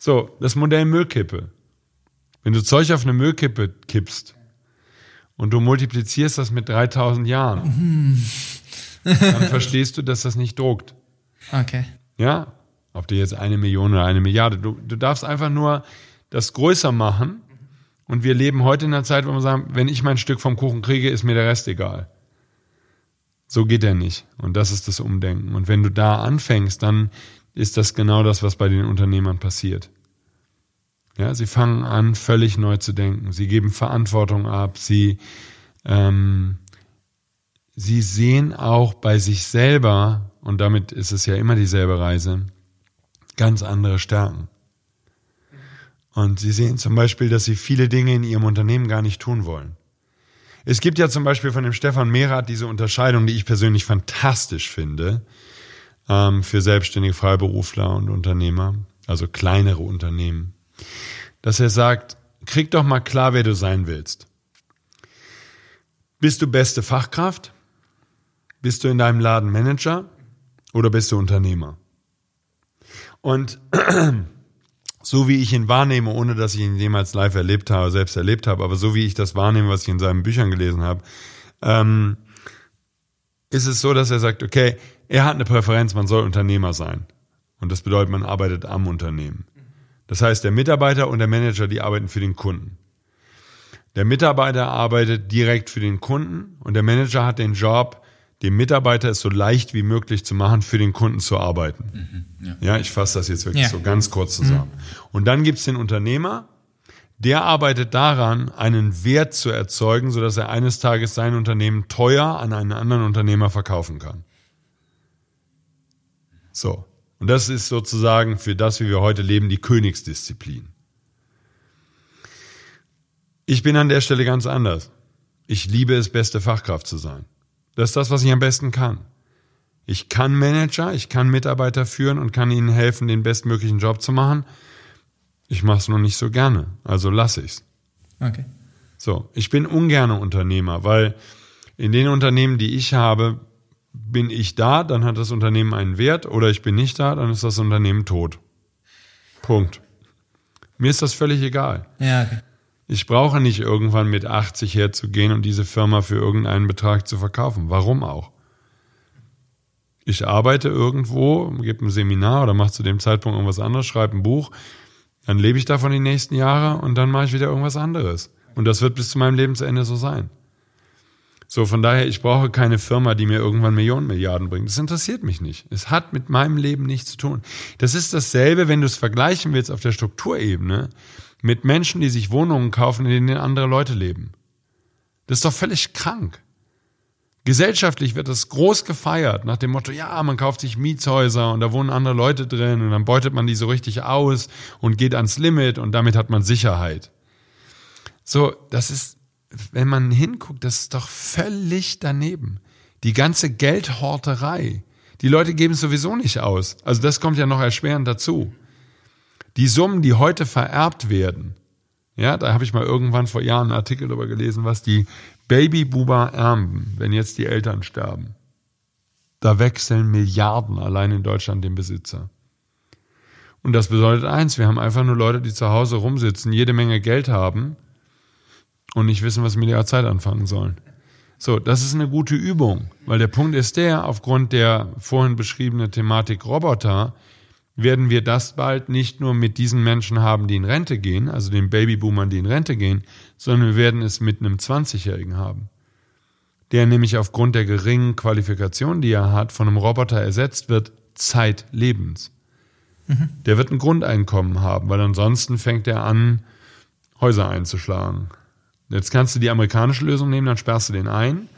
So, das Modell Müllkippe. Wenn du Zeug auf eine Müllkippe kippst und du multiplizierst das mit 3000 Jahren, dann verstehst du, dass das nicht druckt. Okay. Ja, ob du jetzt eine Million oder eine Milliarde, du, du darfst einfach nur das größer machen. Und wir leben heute in einer Zeit, wo wir sagen, wenn ich mein Stück vom Kuchen kriege, ist mir der Rest egal. So geht er nicht. Und das ist das Umdenken. Und wenn du da anfängst, dann ist das genau das, was bei den Unternehmern passiert. Ja, sie fangen an, völlig neu zu denken. Sie geben Verantwortung ab. Sie, ähm, sie sehen auch bei sich selber, und damit ist es ja immer dieselbe Reise, ganz andere Stärken. Und sie sehen zum Beispiel, dass sie viele Dinge in ihrem Unternehmen gar nicht tun wollen. Es gibt ja zum Beispiel von dem Stefan Mehrath diese Unterscheidung, die ich persönlich fantastisch finde, ähm, für selbstständige Freiberufler und Unternehmer, also kleinere Unternehmen, dass er sagt, krieg doch mal klar, wer du sein willst. Bist du beste Fachkraft? Bist du in deinem Laden Manager? Oder bist du Unternehmer? Und so wie ich ihn wahrnehme, ohne dass ich ihn jemals live erlebt habe, selbst erlebt habe, aber so wie ich das wahrnehme, was ich in seinen Büchern gelesen habe, ähm, ist es so, dass er sagt, okay, er hat eine Präferenz, man soll Unternehmer sein. Und das bedeutet, man arbeitet am Unternehmen. Das heißt, der Mitarbeiter und der Manager, die arbeiten für den Kunden. Der Mitarbeiter arbeitet direkt für den Kunden und der Manager hat den Job, dem Mitarbeiter es so leicht wie möglich zu machen, für den Kunden zu arbeiten. Mhm, ja. ja. ich fasse das jetzt wirklich ja. so ganz kurz zusammen. Mhm. Und dann gibt's den Unternehmer, der arbeitet daran, einen Wert zu erzeugen, sodass er eines Tages sein Unternehmen teuer an einen anderen Unternehmer verkaufen kann. So. Und das ist sozusagen für das, wie wir heute leben, die Königsdisziplin. Ich bin an der Stelle ganz anders. Ich liebe es, beste Fachkraft zu sein. Das ist das, was ich am besten kann. Ich kann Manager, ich kann Mitarbeiter führen und kann ihnen helfen, den bestmöglichen Job zu machen. Ich mache es nur nicht so gerne, also lasse ich's. Okay. So, ich bin ungerne Unternehmer, weil in den Unternehmen, die ich habe, bin ich da, dann hat das Unternehmen einen Wert, oder ich bin nicht da, dann ist das Unternehmen tot. Punkt. Mir ist das völlig egal. Ja, okay. Ich brauche nicht irgendwann mit 80 herzugehen und diese Firma für irgendeinen Betrag zu verkaufen. Warum auch? Ich arbeite irgendwo, gebe ein Seminar oder mache zu dem Zeitpunkt irgendwas anderes, schreibe ein Buch, dann lebe ich davon die nächsten Jahre und dann mache ich wieder irgendwas anderes. Und das wird bis zu meinem Lebensende so sein. So, von daher, ich brauche keine Firma, die mir irgendwann Millionen, Milliarden bringt. Das interessiert mich nicht. Es hat mit meinem Leben nichts zu tun. Das ist dasselbe, wenn du es vergleichen willst auf der Strukturebene mit Menschen, die sich Wohnungen kaufen, in denen andere Leute leben. Das ist doch völlig krank. Gesellschaftlich wird das groß gefeiert, nach dem Motto, ja, man kauft sich Mietshäuser und da wohnen andere Leute drin und dann beutet man die so richtig aus und geht ans Limit und damit hat man Sicherheit. So, das ist wenn man hinguckt, das ist doch völlig daneben. Die ganze Geldhorterei. Die Leute geben es sowieso nicht aus. Also das kommt ja noch erschwerend dazu. Die Summen, die heute vererbt werden, ja, da habe ich mal irgendwann vor Jahren einen Artikel darüber gelesen, was die Babyboomer erben, wenn jetzt die Eltern sterben. Da wechseln Milliarden allein in Deutschland den Besitzer. Und das bedeutet eins, wir haben einfach nur Leute, die zu Hause rumsitzen, jede Menge Geld haben und nicht wissen, was mit ihrer Zeit anfangen sollen. So, das ist eine gute Übung, weil der Punkt ist der, aufgrund der vorhin beschriebenen Thematik Roboter, werden wir das bald nicht nur mit diesen Menschen haben, die in Rente gehen, also den Babyboomern, die in Rente gehen, sondern wir werden es mit einem 20-Jährigen haben, der nämlich aufgrund der geringen Qualifikation, die er hat, von einem Roboter ersetzt wird, zeitlebens. Mhm. Der wird ein Grundeinkommen haben, weil ansonsten fängt er an, Häuser einzuschlagen. Jetzt kannst du die amerikanische Lösung nehmen, dann sperrst du den ein.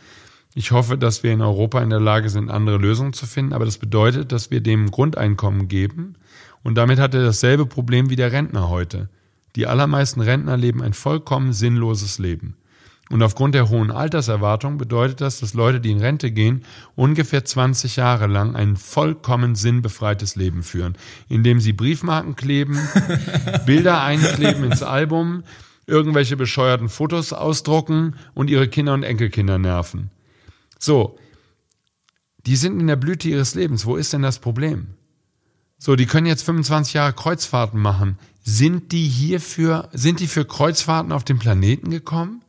Ich hoffe, dass wir in Europa in der Lage sind, andere Lösungen zu finden, aber das bedeutet, dass wir dem Grundeinkommen geben und damit hat er dasselbe Problem wie der Rentner heute. Die allermeisten Rentner leben ein vollkommen sinnloses Leben. Und aufgrund der hohen Alterserwartung bedeutet das, dass Leute, die in Rente gehen, ungefähr 20 Jahre lang ein vollkommen sinnbefreites Leben führen, indem sie Briefmarken kleben, Bilder einkleben ins Album, irgendwelche bescheuerten Fotos ausdrucken und ihre Kinder und Enkelkinder nerven. So, die sind in der Blüte ihres Lebens. Wo ist denn das Problem? So, die können jetzt 25 Jahre Kreuzfahrten machen. Sind die hierfür, sind die für Kreuzfahrten auf den Planeten gekommen?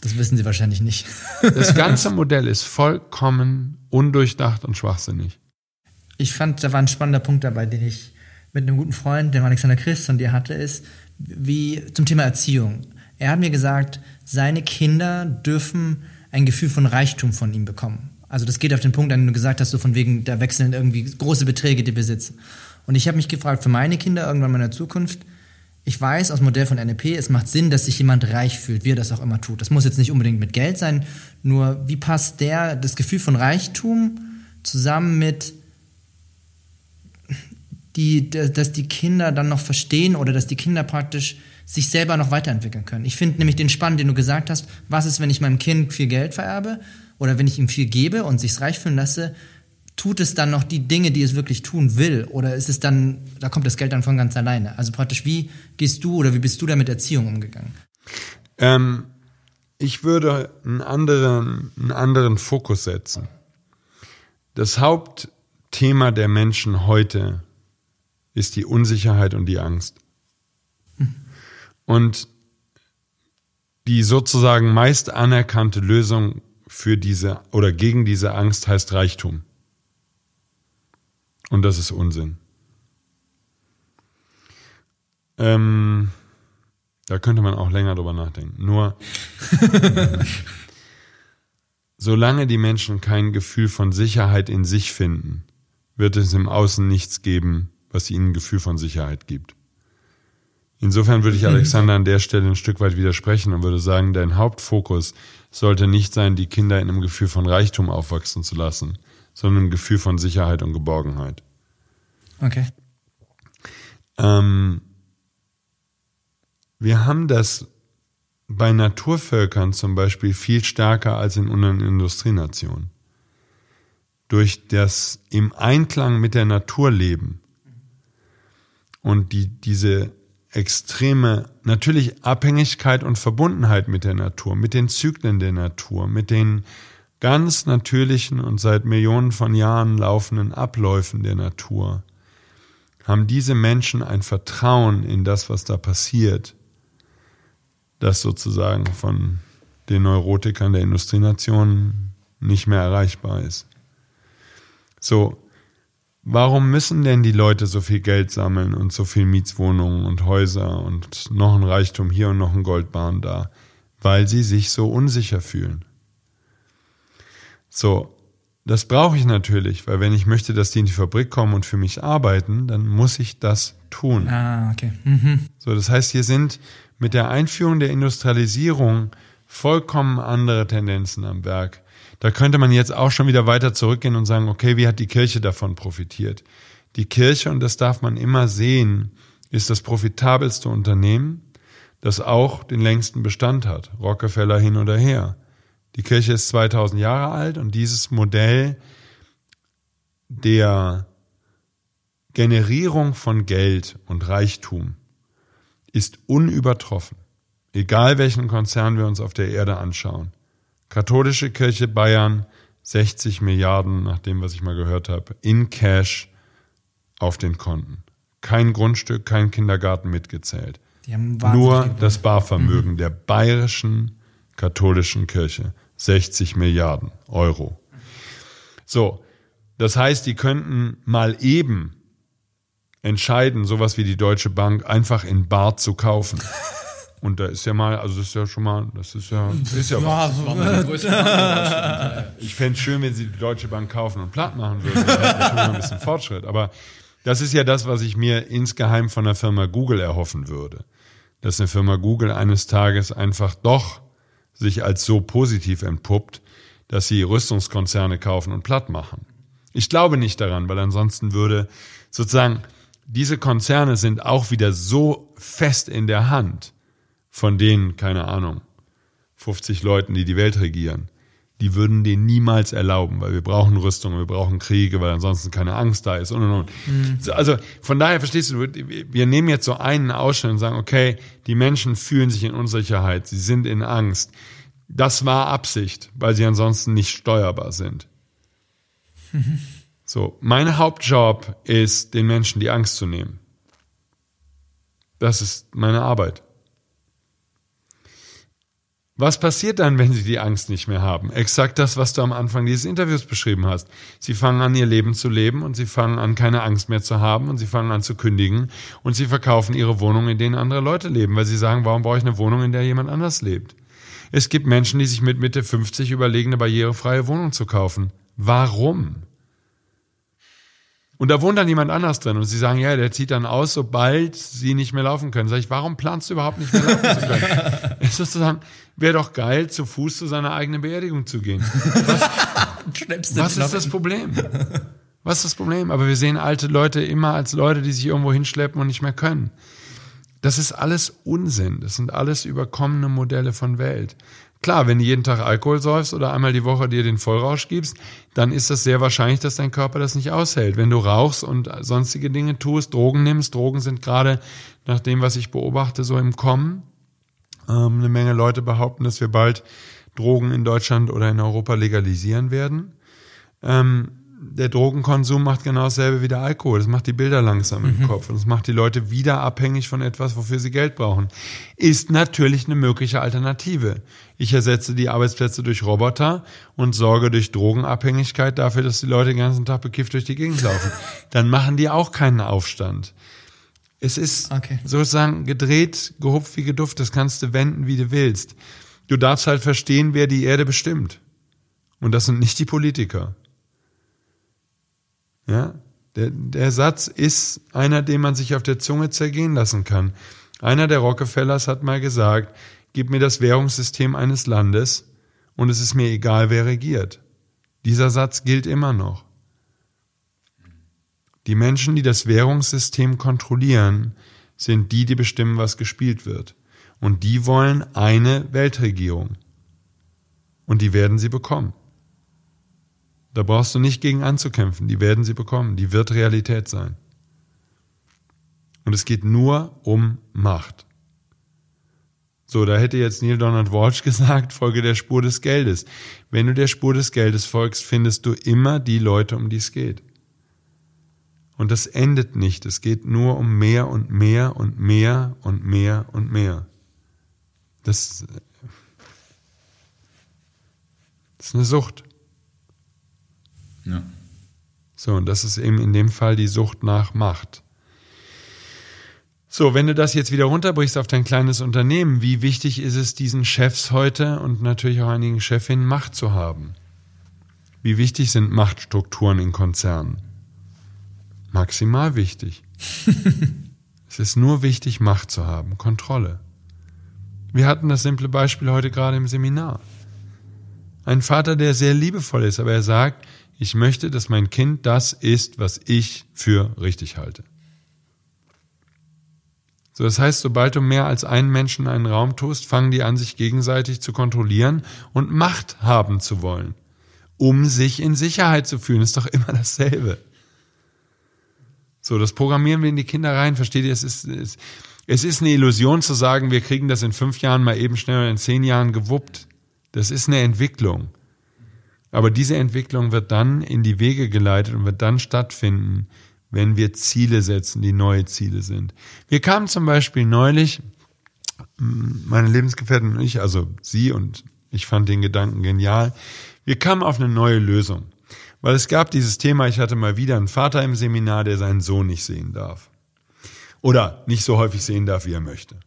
Das wissen sie wahrscheinlich nicht. das ganze Modell ist vollkommen undurchdacht und schwachsinnig. Ich fand, da war ein spannender Punkt dabei, den ich mit einem guten Freund, dem Alexander Christ, von dir hatte, ist, wie zum Thema Erziehung. Er hat mir gesagt, seine Kinder dürfen ein Gefühl von Reichtum von ihm bekommen. Also das geht auf den Punkt, an den du gesagt hast, so von wegen, da wechseln irgendwie große Beträge die Besitz. Und ich habe mich gefragt, für meine Kinder irgendwann in der Zukunft, ich weiß aus Modell von NLP, es macht Sinn, dass sich jemand reich fühlt, wie er das auch immer tut. Das muss jetzt nicht unbedingt mit Geld sein, nur wie passt der, das Gefühl von Reichtum zusammen mit die, dass die Kinder dann noch verstehen oder dass die Kinder praktisch sich selber noch weiterentwickeln können. Ich finde nämlich den Spann, den du gesagt hast, was ist, wenn ich meinem Kind viel Geld vererbe oder wenn ich ihm viel gebe und sich's reich fühlen lasse, tut es dann noch die Dinge, die es wirklich tun will oder ist es dann, da kommt das Geld dann von ganz alleine? Also praktisch, wie gehst du oder wie bist du da mit Erziehung umgegangen? Ähm, ich würde einen anderen, einen anderen Fokus setzen. Das Hauptthema der Menschen heute ist die Unsicherheit und die Angst. Und die sozusagen meist anerkannte Lösung für diese oder gegen diese Angst heißt Reichtum. Und das ist Unsinn. Ähm, da könnte man auch länger drüber nachdenken. Nur, solange die Menschen kein Gefühl von Sicherheit in sich finden, wird es im Außen nichts geben, was ihnen ein Gefühl von Sicherheit gibt. Insofern würde ich mhm. Alexander an der Stelle ein Stück weit widersprechen und würde sagen, dein Hauptfokus sollte nicht sein, die Kinder in einem Gefühl von Reichtum aufwachsen zu lassen, sondern ein Gefühl von Sicherheit und Geborgenheit. Okay. Ähm, wir haben das bei Naturvölkern zum Beispiel viel stärker als in unseren Industrienationen. Durch das im Einklang mit der Natur leben und die, diese extreme, natürlich Abhängigkeit und Verbundenheit mit der Natur, mit den Zyklen der Natur, mit den ganz natürlichen und seit Millionen von Jahren laufenden Abläufen der Natur, haben diese Menschen ein Vertrauen in das, was da passiert, das sozusagen von den Neurotikern der Industrienationen nicht mehr erreichbar ist. So, warum müssen denn die Leute so viel Geld sammeln und so viel Mietswohnungen und Häuser und noch ein Reichtum hier und noch ein Goldbahn da? Weil sie sich so unsicher fühlen. So, das brauche ich natürlich, weil wenn ich möchte, dass die in die Fabrik kommen und für mich arbeiten, dann muss ich das tun. Ah, okay. Mhm. So, das heißt, hier sind mit der Einführung der Industrialisierung vollkommen andere Tendenzen am Werk. Da könnte man jetzt auch schon wieder weiter zurückgehen und sagen, okay, wie hat die Kirche davon profitiert? Die Kirche, und das darf man immer sehen, ist das profitabelste Unternehmen, das auch den längsten Bestand hat. Rockefeller hin oder her. Die Kirche ist 2000 Jahre alt und dieses Modell der Generierung von Geld und Reichtum ist unübertroffen. Egal welchen Konzern wir uns auf der Erde anschauen. Katholische Kirche Bayern 60 Milliarden, nach dem, was ich mal gehört habe, in Cash auf den Konten. Kein Grundstück, kein Kindergarten mitgezählt. Nur das Barvermögen mhm. der bayerischen katholischen Kirche. 60 Milliarden Euro. So, das heißt, die könnten mal eben entscheiden, sowas wie die Deutsche Bank einfach in Bar zu kaufen. Und da ist ja mal, also das ist ja schon mal, das ist ja, ist ja was. Ich fände es schön, wenn sie die Deutsche Bank kaufen und platt machen würden. Das wäre schon mal ein bisschen Fortschritt. Aber das ist ja das, was ich mir insgeheim von der Firma Google erhoffen würde. Dass eine Firma Google eines Tages einfach doch sich als so positiv entpuppt, dass sie Rüstungskonzerne kaufen und platt machen. Ich glaube nicht daran, weil ansonsten würde sozusagen diese Konzerne sind auch wieder so fest in der Hand von denen, keine Ahnung, 50 Leuten, die die Welt regieren, die würden den niemals erlauben, weil wir brauchen Rüstung, wir brauchen Kriege, weil ansonsten keine Angst da ist und und und. Mhm. Also von daher verstehst du, wir nehmen jetzt so einen Ausschnitt und sagen, okay, die Menschen fühlen sich in Unsicherheit, sie sind in Angst. Das war Absicht, weil sie ansonsten nicht steuerbar sind. Mhm. So, mein Hauptjob ist, den Menschen die Angst zu nehmen. Das ist meine Arbeit. Was passiert dann, wenn sie die Angst nicht mehr haben? Exakt das, was du am Anfang dieses Interviews beschrieben hast. Sie fangen an, ihr Leben zu leben und sie fangen an, keine Angst mehr zu haben und sie fangen an zu kündigen und sie verkaufen ihre Wohnung, in denen andere Leute leben, weil sie sagen, warum brauche ich eine Wohnung, in der jemand anders lebt? Es gibt Menschen, die sich mit Mitte 50 überlegen, eine barrierefreie Wohnung zu kaufen. Warum? Und da wohnt dann jemand anders drin und sie sagen, ja, der zieht dann aus, sobald sie nicht mehr laufen können. Sag ich, warum planst du überhaupt nicht mehr laufen zu können? ist sozusagen, wäre doch geil, zu Fuß zu seiner eigenen Beerdigung zu gehen. Was, was ist das Problem? Was ist das Problem? Aber wir sehen alte Leute immer als Leute, die sich irgendwo hinschleppen und nicht mehr können. Das ist alles Unsinn. Das sind alles überkommene Modelle von Welt. Klar, wenn du jeden Tag Alkohol säufst oder einmal die Woche dir den Vollrausch gibst, dann ist das sehr wahrscheinlich, dass dein Körper das nicht aushält. Wenn du rauchst und sonstige Dinge tust, Drogen nimmst, Drogen sind gerade nach dem, was ich beobachte, so im Kommen. Ähm, eine Menge Leute behaupten, dass wir bald Drogen in Deutschland oder in Europa legalisieren werden. Ähm, der Drogenkonsum macht genau dasselbe wie der Alkohol. Das macht die Bilder langsam mhm. im Kopf und das macht die Leute wieder abhängig von etwas, wofür sie Geld brauchen. Ist natürlich eine mögliche Alternative. Ich ersetze die Arbeitsplätze durch Roboter und sorge durch Drogenabhängigkeit dafür, dass die Leute den ganzen Tag bekifft durch die Gegend laufen. Dann machen die auch keinen Aufstand. Es ist okay. sozusagen gedreht, gehupft wie geduft. Das kannst du wenden, wie du willst. Du darfst halt verstehen, wer die Erde bestimmt. Und das sind nicht die Politiker. Ja, der, der Satz ist einer, den man sich auf der Zunge zergehen lassen kann. Einer der Rockefellers hat mal gesagt, gib mir das Währungssystem eines Landes und es ist mir egal, wer regiert. Dieser Satz gilt immer noch. Die Menschen, die das Währungssystem kontrollieren, sind die, die bestimmen, was gespielt wird. Und die wollen eine Weltregierung. Und die werden sie bekommen. Da brauchst du nicht gegen anzukämpfen. Die werden sie bekommen. Die wird Realität sein. Und es geht nur um Macht. So, da hätte jetzt Neil Donald Walsh gesagt, folge der Spur des Geldes. Wenn du der Spur des Geldes folgst, findest du immer die Leute, um die es geht. Und das endet nicht. Es geht nur um mehr und mehr und mehr und mehr und mehr. Das, das ist eine Sucht. Ja. So, und das ist eben in dem Fall die Sucht nach Macht. So, wenn du das jetzt wieder runterbrichst auf dein kleines Unternehmen, wie wichtig ist es diesen Chefs heute und natürlich auch einigen Chefinnen Macht zu haben? Wie wichtig sind Machtstrukturen in Konzernen? Maximal wichtig. es ist nur wichtig, Macht zu haben, Kontrolle. Wir hatten das simple Beispiel heute gerade im Seminar. Ein Vater, der sehr liebevoll ist, aber er sagt, ich möchte, dass mein Kind das ist, was ich für richtig halte. So, das heißt, sobald du mehr als einen Menschen in einen Raum tust, fangen die an, sich gegenseitig zu kontrollieren und Macht haben zu wollen, um sich in Sicherheit zu fühlen. Ist doch immer dasselbe. So, das programmieren wir in die Kinder rein. Versteht ihr? Es ist, es, es ist eine Illusion zu sagen, wir kriegen das in fünf Jahren mal eben schnell oder in zehn Jahren gewuppt. Das ist eine Entwicklung. Aber diese Entwicklung wird dann in die Wege geleitet und wird dann stattfinden, wenn wir Ziele setzen, die neue Ziele sind. Wir kamen zum Beispiel neulich, meine Lebensgefährtin und ich, also sie und ich fand den Gedanken genial, wir kamen auf eine neue Lösung. Weil es gab dieses Thema, ich hatte mal wieder einen Vater im Seminar, der seinen Sohn nicht sehen darf. Oder nicht so häufig sehen darf, wie er möchte.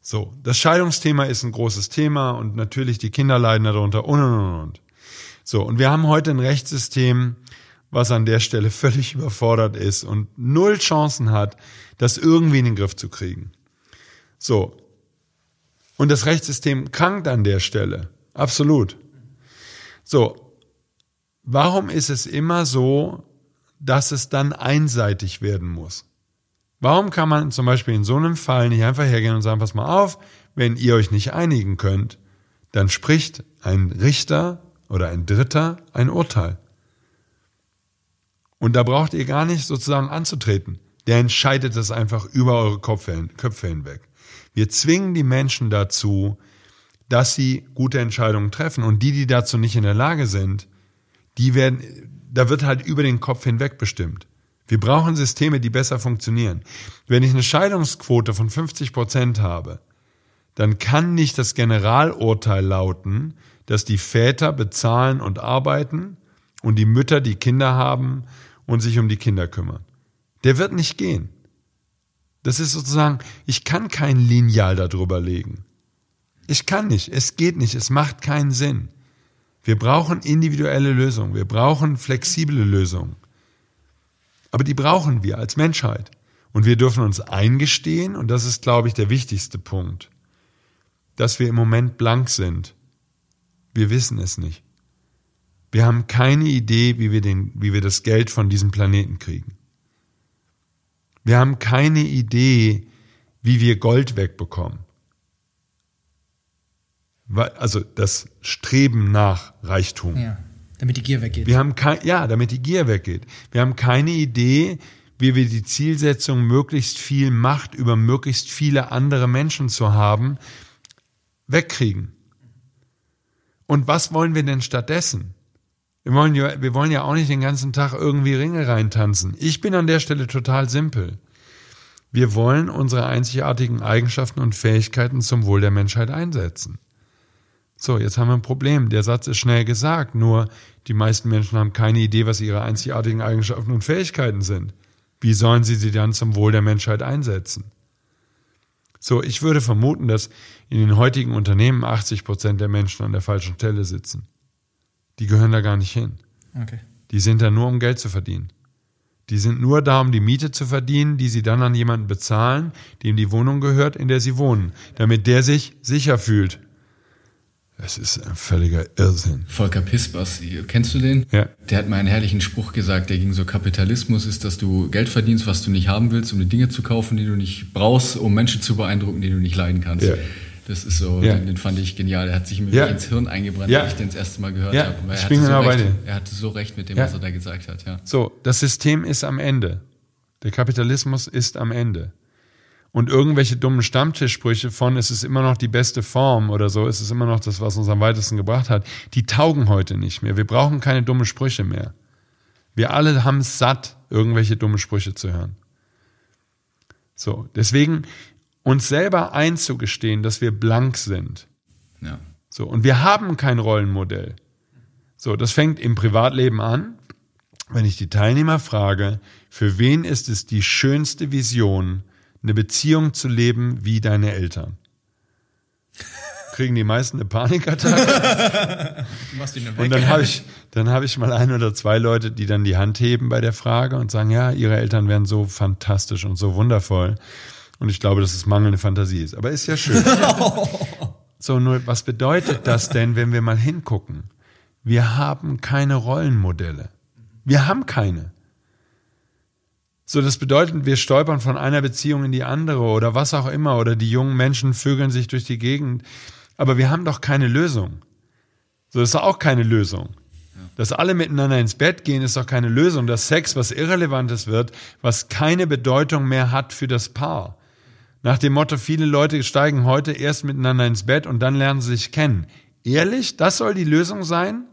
So, das Scheidungsthema ist ein großes Thema und natürlich die Kinder leiden darunter und und und und. So, und wir haben heute ein Rechtssystem, was an der Stelle völlig überfordert ist und null Chancen hat, das irgendwie in den Griff zu kriegen. So. Und das Rechtssystem krankt an der Stelle. Absolut. So. Warum ist es immer so, dass es dann einseitig werden muss? Warum kann man zum Beispiel in so einem Fall nicht einfach hergehen und sagen, pass mal auf, wenn ihr euch nicht einigen könnt, dann spricht ein Richter oder ein Dritter ein Urteil. Und da braucht ihr gar nicht sozusagen anzutreten. Der entscheidet das einfach über eure Köpfe, hinweg. Wir zwingen die Menschen dazu, dass sie gute Entscheidungen treffen. Und die, die dazu nicht in der Lage sind, die werden, da wird halt über den Kopf hinweg bestimmt. Wir brauchen Systeme, die besser funktionieren. Wenn ich eine Scheidungsquote von 50 Prozent habe, dann kann nicht das Generalurteil lauten, dass die Väter bezahlen und arbeiten und die Mütter, die Kinder haben, und sich um die Kinder kümmern. Der wird nicht gehen. Das ist sozusagen, ich kann kein Lineal darüber legen. Ich kann nicht, es geht nicht, es macht keinen Sinn. Wir brauchen individuelle Lösungen, wir brauchen flexible Lösungen. Aber die brauchen wir als Menschheit. Und wir dürfen uns eingestehen, und das ist, glaube ich, der wichtigste Punkt, dass wir im Moment blank sind. Wir wissen es nicht. Wir haben keine Idee, wie wir, den, wie wir das Geld von diesem Planeten kriegen. Wir haben keine Idee, wie wir Gold wegbekommen. Also das Streben nach Reichtum. Ja, damit die Gier weggeht. Wir haben kein, ja, damit die Gier weggeht. Wir haben keine Idee, wie wir die Zielsetzung, möglichst viel Macht über möglichst viele andere Menschen zu haben, wegkriegen. Und was wollen wir denn stattdessen? Wir wollen, ja, wir wollen ja auch nicht den ganzen Tag irgendwie Ringe reintanzen. Ich bin an der Stelle total simpel. Wir wollen unsere einzigartigen Eigenschaften und Fähigkeiten zum Wohl der Menschheit einsetzen. So, jetzt haben wir ein Problem. Der Satz ist schnell gesagt, nur die meisten Menschen haben keine Idee, was ihre einzigartigen Eigenschaften und Fähigkeiten sind. Wie sollen sie sie dann zum Wohl der Menschheit einsetzen? So, ich würde vermuten, dass in den heutigen Unternehmen 80 Prozent der Menschen an der falschen Stelle sitzen. Die gehören da gar nicht hin. Okay. Die sind da nur, um Geld zu verdienen. Die sind nur da, um die Miete zu verdienen, die sie dann an jemanden bezahlen, dem die Wohnung gehört, in der sie wohnen, damit der sich sicher fühlt. Es ist ein völliger Irrsinn. Volker Pispers, kennst du den? Ja. Der hat mal einen herrlichen Spruch gesagt, der ging so, Kapitalismus ist, dass du Geld verdienst, was du nicht haben willst, um die Dinge zu kaufen, die du nicht brauchst, um Menschen zu beeindrucken, die du nicht leiden kannst. Ja. Das ist so, Ja. den, den fand ich genial. Der hat sich mir Ja. ins Hirn eingebrannt, Ja. als ich den das erste Mal gehört habe. Ich Er bin hatte, so genau bei recht, dir. er hatte so recht mit dem, was er da gesagt hat. Ja. So, das System ist am Ende. Der Kapitalismus ist am Ende. Und irgendwelche dummen Stammtischsprüche von, es ist immer noch die beste Form oder so, es ist immer noch das, was uns am weitesten gebracht hat, die taugen heute nicht mehr. Wir brauchen keine dummen Sprüche mehr. Wir alle haben es satt, irgendwelche dumme Sprüche zu hören. So, deswegen uns selber einzugestehen, dass wir blank sind. Ja. So, und wir haben kein Rollenmodell. So, das fängt im Privatleben an. Wenn ich die Teilnehmer frage, für wen ist es die schönste Vision, eine Beziehung zu leben wie deine Eltern? Kriegen die meisten eine Panikattacke? und dann habe ich, dann habe ich mal ein oder zwei Leute, die dann die Hand heben bei der Frage und sagen, ja, ihre Eltern wären so fantastisch und so wundervoll. Und ich glaube, dass es mangelnde Fantasie ist. Aber ist ja schön. so, nur was bedeutet das denn, wenn wir mal hingucken? Wir haben keine Rollenmodelle. Wir haben keine. So, das bedeutet, wir stolpern von einer Beziehung in die andere oder was auch immer oder die jungen Menschen vögeln sich durch die Gegend. Aber wir haben doch keine Lösung. So, das ist auch keine Lösung. Dass alle miteinander ins Bett gehen, ist doch keine Lösung. Dass Sex was Irrelevantes wird, was keine Bedeutung mehr hat für das Paar. Nach dem Motto, viele Leute steigen heute erst miteinander ins Bett und dann lernen sie sich kennen. Ehrlich? Das soll die Lösung sein?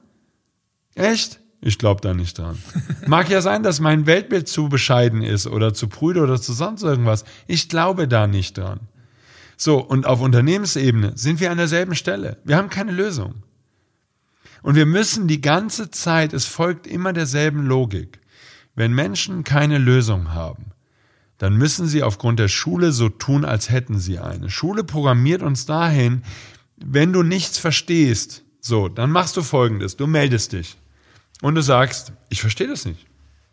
Echt? Ich glaube da nicht dran. Mag ja sein, dass mein Weltbild zu bescheiden ist oder zu prüde oder zu sonst irgendwas. Ich glaube da nicht dran. So, und auf Unternehmensebene sind wir an derselben Stelle. Wir haben keine Lösung. Und wir müssen die ganze Zeit, es folgt immer derselben Logik. Wenn Menschen keine Lösung haben, dann müssen sie aufgrund der Schule so tun, als hätten sie eine. Schule programmiert uns dahin, wenn du nichts verstehst, so, dann machst du folgendes, du meldest dich und du sagst, ich verstehe das nicht.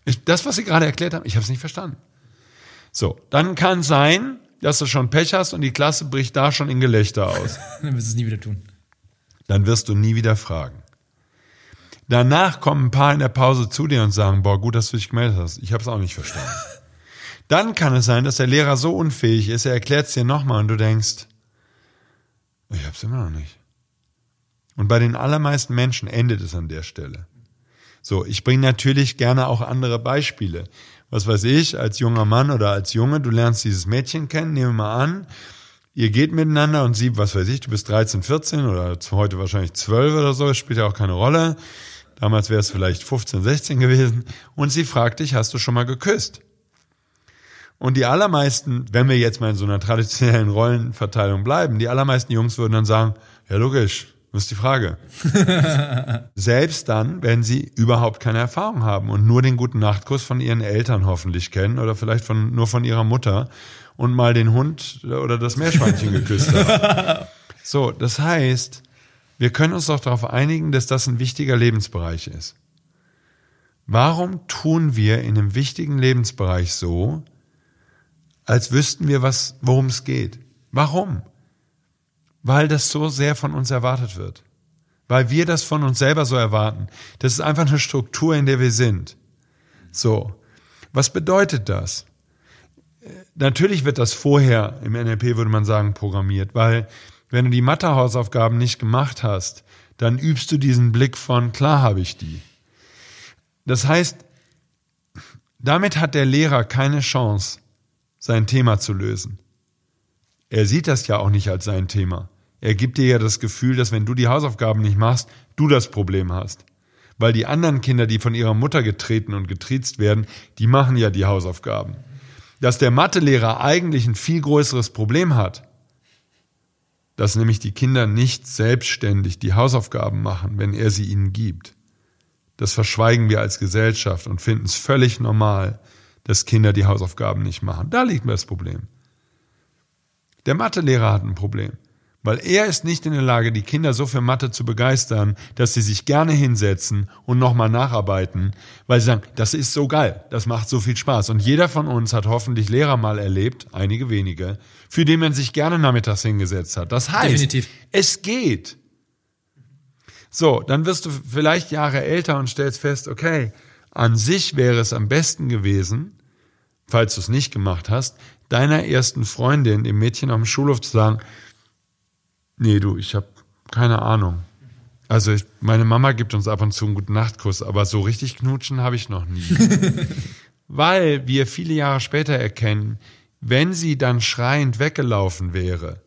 Ich, das, was Sie gerade erklärt haben, ich habe es nicht verstanden. So, dann kann sein, dass du schon Pech hast und die Klasse bricht da schon in Gelächter aus. dann wirst du es nie wieder tun. Dann wirst du nie wieder fragen. Danach kommen ein paar in der Pause zu dir und sagen, boah, gut, dass du dich gemeldet hast. Ich habe es auch nicht verstanden. Dann kann es sein, dass der Lehrer so unfähig ist, er erklärt es dir nochmal und du denkst, ich habe es immer noch nicht. Und bei den allermeisten Menschen endet es an der Stelle. So, ich bringe natürlich gerne auch andere Beispiele. Was weiß ich, als junger Mann oder als Junge, du lernst dieses Mädchen kennen, nehmen wir mal an, ihr geht miteinander und sie, was weiß ich, du bist 13, 14 oder heute wahrscheinlich 12 oder so, spielt ja auch keine Rolle. Damals wäre es vielleicht 15, 16 gewesen. Und sie fragt dich, hast du schon mal geküsst? Und die allermeisten, wenn wir jetzt mal in so einer traditionellen Rollenverteilung bleiben, die allermeisten Jungs würden dann sagen, ja logisch, das ist die Frage. Selbst dann, wenn sie überhaupt keine Erfahrung haben und nur den guten Nachtkuss von ihren Eltern hoffentlich kennen oder vielleicht von, nur von ihrer Mutter und mal den Hund oder das Meerschweinchen geküsst haben. So, das heißt, wir können uns doch darauf einigen, dass das ein wichtiger Lebensbereich ist. Warum tun wir in einem wichtigen Lebensbereich so, als wüssten wir, was, worum es geht? Warum? weil das so sehr von uns erwartet wird. Weil wir das von uns selber so erwarten. Das ist einfach eine Struktur, in der wir sind. So. Was bedeutet das? Natürlich wird das vorher, im NLP würde man sagen, programmiert, weil wenn du die Mathehausaufgaben nicht gemacht hast, dann übst du diesen Blick von, klar habe ich die. Das heißt, damit hat der Lehrer keine Chance, sein Thema zu lösen. Er sieht das ja auch nicht als sein Thema. Er gibt dir ja das Gefühl, dass wenn du die Hausaufgaben nicht machst, du das Problem hast. Weil die anderen Kinder, die von ihrer Mutter getreten und getriezt werden, die machen ja die Hausaufgaben. Dass der Mathelehrer eigentlich ein viel größeres Problem hat, dass nämlich die Kinder nicht selbstständig die Hausaufgaben machen, wenn er sie ihnen gibt. Das verschweigen wir als Gesellschaft und finden es völlig normal, dass Kinder die Hausaufgaben nicht machen. Da liegt mir das Problem. Der Mathelehrer hat ein Problem. Weil er ist nicht in der Lage, die Kinder so für Mathe zu begeistern, dass sie sich gerne hinsetzen und nochmal nacharbeiten, weil sie sagen, das ist so geil, das macht so viel Spaß. Und jeder von uns hat hoffentlich Lehrer mal erlebt, einige wenige, für den man sich gerne nachmittags hingesetzt hat. Das heißt, Definitiv. es geht. So, dann wirst du vielleicht Jahre älter und stellst fest, okay, an sich wäre es am besten gewesen, falls du es nicht gemacht hast, deiner ersten Freundin, dem Mädchen auf dem Schulhof zu sagen, Nee, du, ich habe keine Ahnung. Also ich, meine Mama gibt uns ab und zu einen guten Nachtkuss, aber so richtig knutschen habe ich noch nie. Weil wir viele Jahre später erkennen, wenn sie dann schreiend weggelaufen wäre,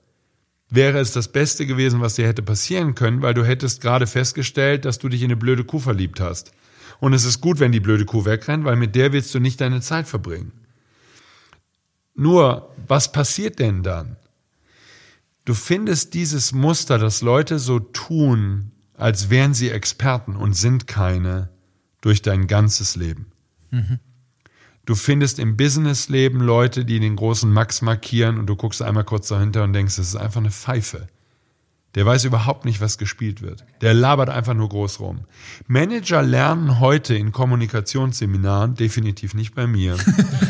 wäre es das Beste gewesen, was dir hätte passieren können, weil du hättest gerade festgestellt, dass du dich in eine blöde Kuh verliebt hast. Und es ist gut, wenn die blöde Kuh wegrennt, weil mit der willst du nicht deine Zeit verbringen. Nur, was passiert denn dann? Du findest dieses Muster, dass Leute so tun, als wären sie Experten und sind keine, durch dein ganzes Leben. Mhm. Du findest im Businessleben Leute, die den großen Max markieren und du guckst einmal kurz dahinter und denkst, das ist einfach eine Pfeife. Der weiß überhaupt nicht, was gespielt wird. Der labert einfach nur groß rum. Manager lernen heute in Kommunikationsseminaren, definitiv nicht bei mir,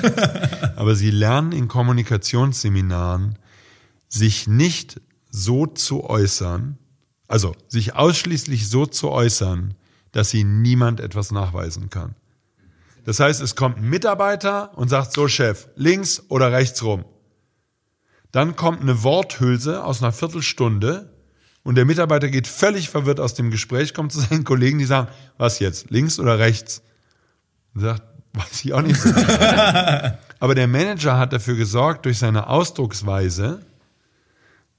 aber sie lernen in Kommunikationsseminaren, sich nicht so zu äußern, also sich ausschließlich so zu äußern, dass sie niemand etwas nachweisen kann. Das heißt, es kommt ein Mitarbeiter und sagt so, Chef, links oder rechts rum. Dann kommt eine Worthülse aus einer Viertelstunde und der Mitarbeiter geht völlig verwirrt aus dem Gespräch, kommt zu seinen Kollegen, die sagen, was jetzt, links oder rechts? Und sagt, weiß ich auch nicht. Aber der Manager hat dafür gesorgt, durch seine Ausdrucksweise,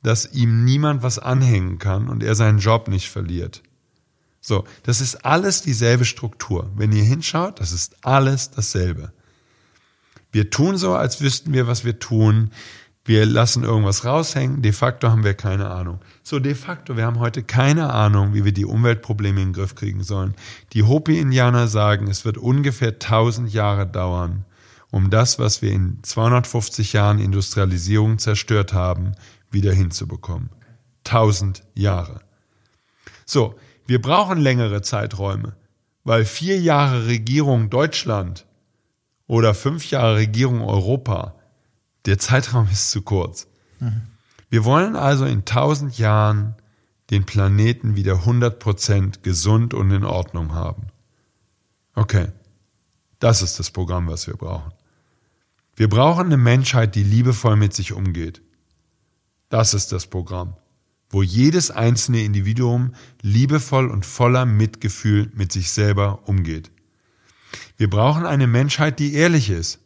dass ihm niemand was anhängen kann und er seinen Job nicht verliert. So, das ist alles dieselbe Struktur. Wenn ihr hinschaut, das ist alles dasselbe. Wir tun so, als wüssten wir, was wir tun. Wir lassen irgendwas raushängen. De facto haben wir keine Ahnung. So, de facto, wir haben heute keine Ahnung, wie wir die Umweltprobleme in den Griff kriegen sollen. Die Hopi-Indianer sagen, es wird ungefähr 1000 Jahre dauern, um das, was wir in 250 Jahren Industrialisierung zerstört haben, wieder hinzubekommen. 1000 Jahre. So, wir brauchen längere Zeiträume, weil vier Jahre Regierung Deutschland oder fünf Jahre Regierung Europa, der Zeitraum ist zu kurz. Mhm. Wir wollen also in tausend Jahren den Planeten wieder 100% gesund und in Ordnung haben. Okay, das ist das Programm, was wir brauchen. Wir brauchen eine Menschheit, die liebevoll mit sich umgeht. Das ist das Programm wo jedes einzelne Individuum liebevoll und voller Mitgefühl mit sich selber umgeht. Wir brauchen eine Menschheit, die ehrlich ist.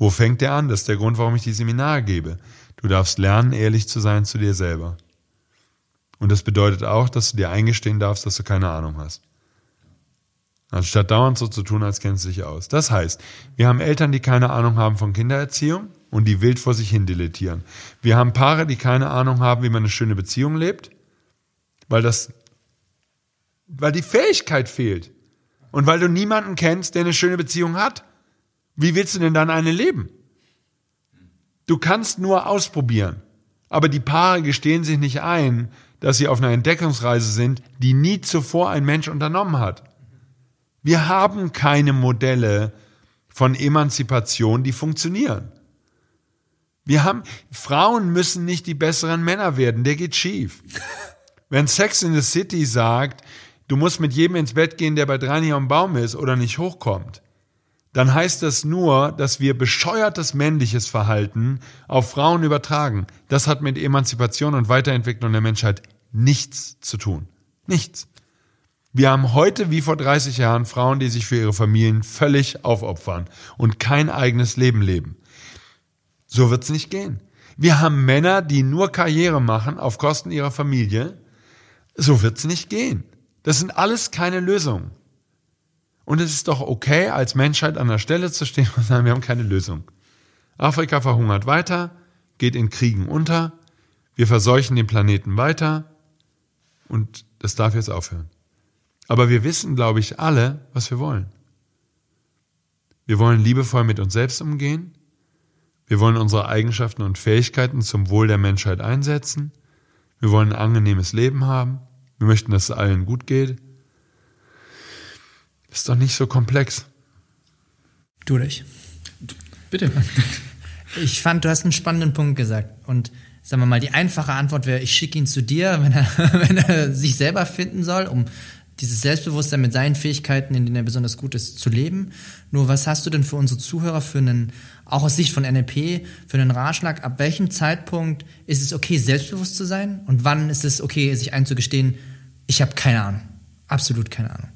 Wo fängt der an? Das ist der Grund, warum ich die Seminare gebe. Du darfst lernen, ehrlich zu sein zu dir selber. Und das bedeutet auch, dass du dir eingestehen darfst, dass du keine Ahnung hast. Anstatt dauernd so zu tun, als kennst du dich aus. Das heißt, wir haben Eltern, die keine Ahnung haben von Kindererziehung und die wild vor sich hin dilettieren. Wir haben Paare, die keine Ahnung haben, wie man eine schöne Beziehung lebt, weil das, weil die Fähigkeit fehlt. Und weil du niemanden kennst, der eine schöne Beziehung hat. Wie willst du denn dann eine leben? Du kannst nur ausprobieren. Aber die Paare gestehen sich nicht ein, dass sie auf einer Entdeckungsreise sind, die nie zuvor ein Mensch unternommen hat. Wir haben keine Modelle von Emanzipation, die funktionieren. Wir haben, Frauen müssen nicht die besseren Männer werden, der geht schief. Wenn Sex in the City sagt, du musst mit jedem ins Bett gehen, der bei drei nicht am Baum ist oder nicht hochkommt, dann heißt das nur, dass wir bescheuertes männliches Verhalten auf Frauen übertragen. Das hat mit Emanzipation und Weiterentwicklung der Menschheit nichts zu tun. Nichts. Wir haben heute wie vor 30 Jahren Frauen, die sich für ihre Familien völlig aufopfern und kein eigenes Leben leben. So wird's nicht gehen. Wir haben Männer, die nur Karriere machen auf Kosten ihrer Familie. So wird's nicht gehen. Das sind alles keine Lösungen. Und es ist doch okay, als Menschheit an der Stelle zu stehen und sagen, wir haben keine Lösung. Afrika verhungert weiter, geht in Kriegen unter, wir verseuchen den Planeten weiter und das darf jetzt aufhören. Aber wir wissen, glaube ich, alle, was wir wollen. Wir wollen liebevoll mit uns selbst umgehen. Wir wollen unsere Eigenschaften und Fähigkeiten zum Wohl der Menschheit einsetzen. Wir wollen ein angenehmes Leben haben. Wir möchten, dass es allen gut geht. Ist doch nicht so komplex. Du dich. Bitte. Ich fand, du hast einen spannenden Punkt gesagt. Und sagen wir mal, die einfache Antwort wäre, ich schicke ihn zu dir, wenn er, wenn er sich selber finden soll, um dieses Selbstbewusstsein mit seinen Fähigkeiten, in denen er besonders gut ist, zu leben. Nur was hast du denn für unsere Zuhörer für einen, auch aus Sicht von NLP, für einen Ratschlag? Ab welchem Zeitpunkt ist es okay, selbstbewusst zu sein? Und wann ist es okay, sich einzugestehen, ich habe keine Ahnung. Absolut keine Ahnung.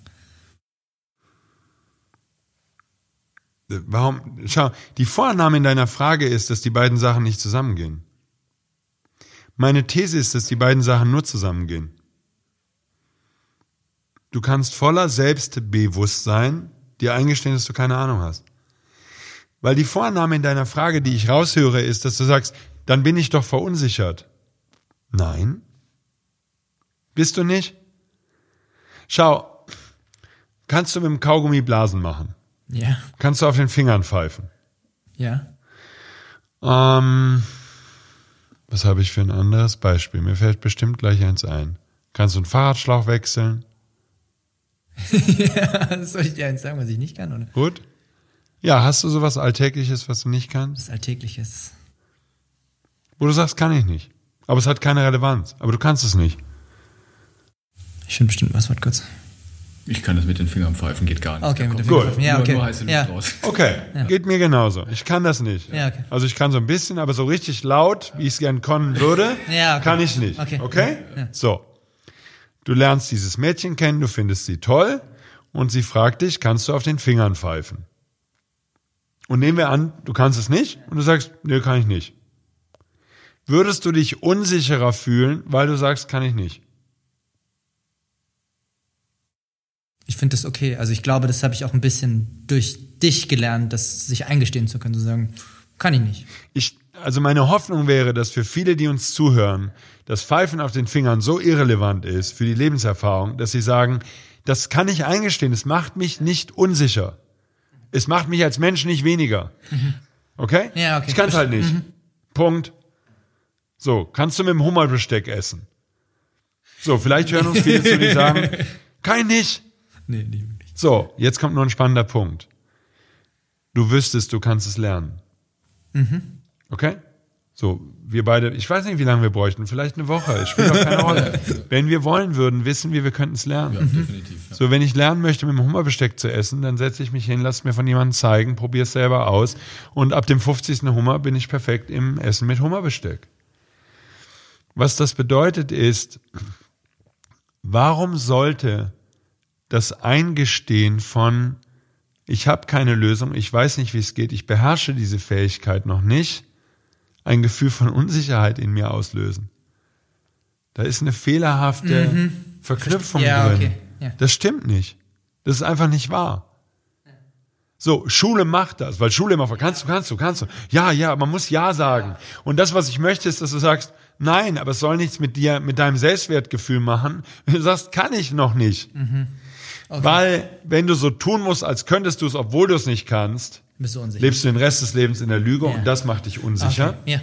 Warum? Schau, die Vorannahme in deiner Frage ist, dass die beiden Sachen nicht zusammengehen. Meine These ist, dass die beiden Sachen nur zusammengehen. du kannst voller Selbstbewusstsein dir eingestehen, dass du keine Ahnung hast. Weil die Vorname in deiner Frage, die ich raushöre, ist, dass du sagst, dann bin ich doch verunsichert. Nein. Bist du nicht? Schau, kannst du mit dem Kaugummi Blasen machen? Ja. Kannst du auf den Fingern pfeifen? Ja. Ähm, was habe ich für ein anderes Beispiel? Mir fällt bestimmt gleich eins ein. Kannst du einen Fahrradschlauch wechseln? ja, soll ich dir eins sagen, was ich nicht kann, oder? Gut. Ja, hast du sowas Alltägliches, was du nicht kannst? Das Alltägliches. Wo du sagst, kann ich nicht. Aber es hat keine Relevanz. Aber du kannst es nicht. Ich finde bestimmt was, warte kurz. Ich kann das mit den Fingern pfeifen, geht gar nicht. Okay, mit Da dem kommt Gut. Finger. Ja, nur, okay. nur heiße Luft ja. raus. Okay, geht mir genauso. Ich kann das nicht. Ja, okay. Also ich kann so ein bisschen, aber so richtig laut, wie ich es gern können würde, Ja, okay. kann ich nicht. Okay. Okay? So. Du lernst dieses Mädchen kennen, du findest sie toll und sie fragt dich, kannst du auf den Fingern pfeifen? Und nehmen wir an, du kannst es nicht und du sagst, nee, kann ich nicht. Würdest du dich unsicherer fühlen, weil du sagst, kann ich nicht? Ich finde das okay. Also ich glaube, das habe ich auch ein bisschen durch dich gelernt, das sich eingestehen zu können, zu sagen, kann ich nicht. Ich, also meine Hoffnung wäre, dass für viele, die uns zuhören, das Pfeifen auf den Fingern so irrelevant ist für die Lebenserfahrung, dass sie sagen, das kann ich eingestehen, es macht mich nicht unsicher. Es macht mich als Mensch nicht weniger. Okay? Ja, okay. Ich kann es halt nicht. Punkt. So, kannst du mit dem Hummerbesteck essen? So, vielleicht hören uns viele zu, die sagen, kann ich nicht. Nee, nicht wirklich. So, jetzt kommt noch ein spannender Punkt. Du wüsstest, du kannst es lernen. Okay? So, wir beide, ich weiß nicht, wie lange wir bräuchten, vielleicht eine Woche, es spielt doch keine Rolle. Wenn wir wollen würden, wissen wir, wir könnten es lernen. Ja, definitiv. Ja. So, wenn ich lernen möchte, mit dem Hummerbesteck zu essen, dann setze ich mich hin, lass mir von jemandem zeigen, probiere es selber aus und ab dem 50. Hummer bin ich perfekt im Essen mit Hummerbesteck. Was das bedeutet ist, warum sollte das Eingestehen von ich habe keine Lösung, ich weiß nicht, wie es geht, ich beherrsche diese Fähigkeit noch nicht, ein Gefühl von Unsicherheit in mir auslösen. Da ist eine fehlerhafte Verknüpfung Ja, drin. okay. Ja. Das stimmt nicht. Das ist einfach nicht wahr. So, Schule macht das, weil Schule immer fragt, kannst du, kannst du, kannst du. Ja, ja, man muss Ja sagen. Und das, was ich möchte, ist, dass du sagst, nein, aber es soll nichts mit dir, mit deinem Selbstwertgefühl machen. Wenn du sagst, kann ich noch nicht. Weil, wenn du so tun musst, als könntest du es, obwohl du es nicht kannst, Bist du unsicher? lebst du den Rest des Lebens in der Lüge Ja. und das macht dich unsicher. Okay. Ja.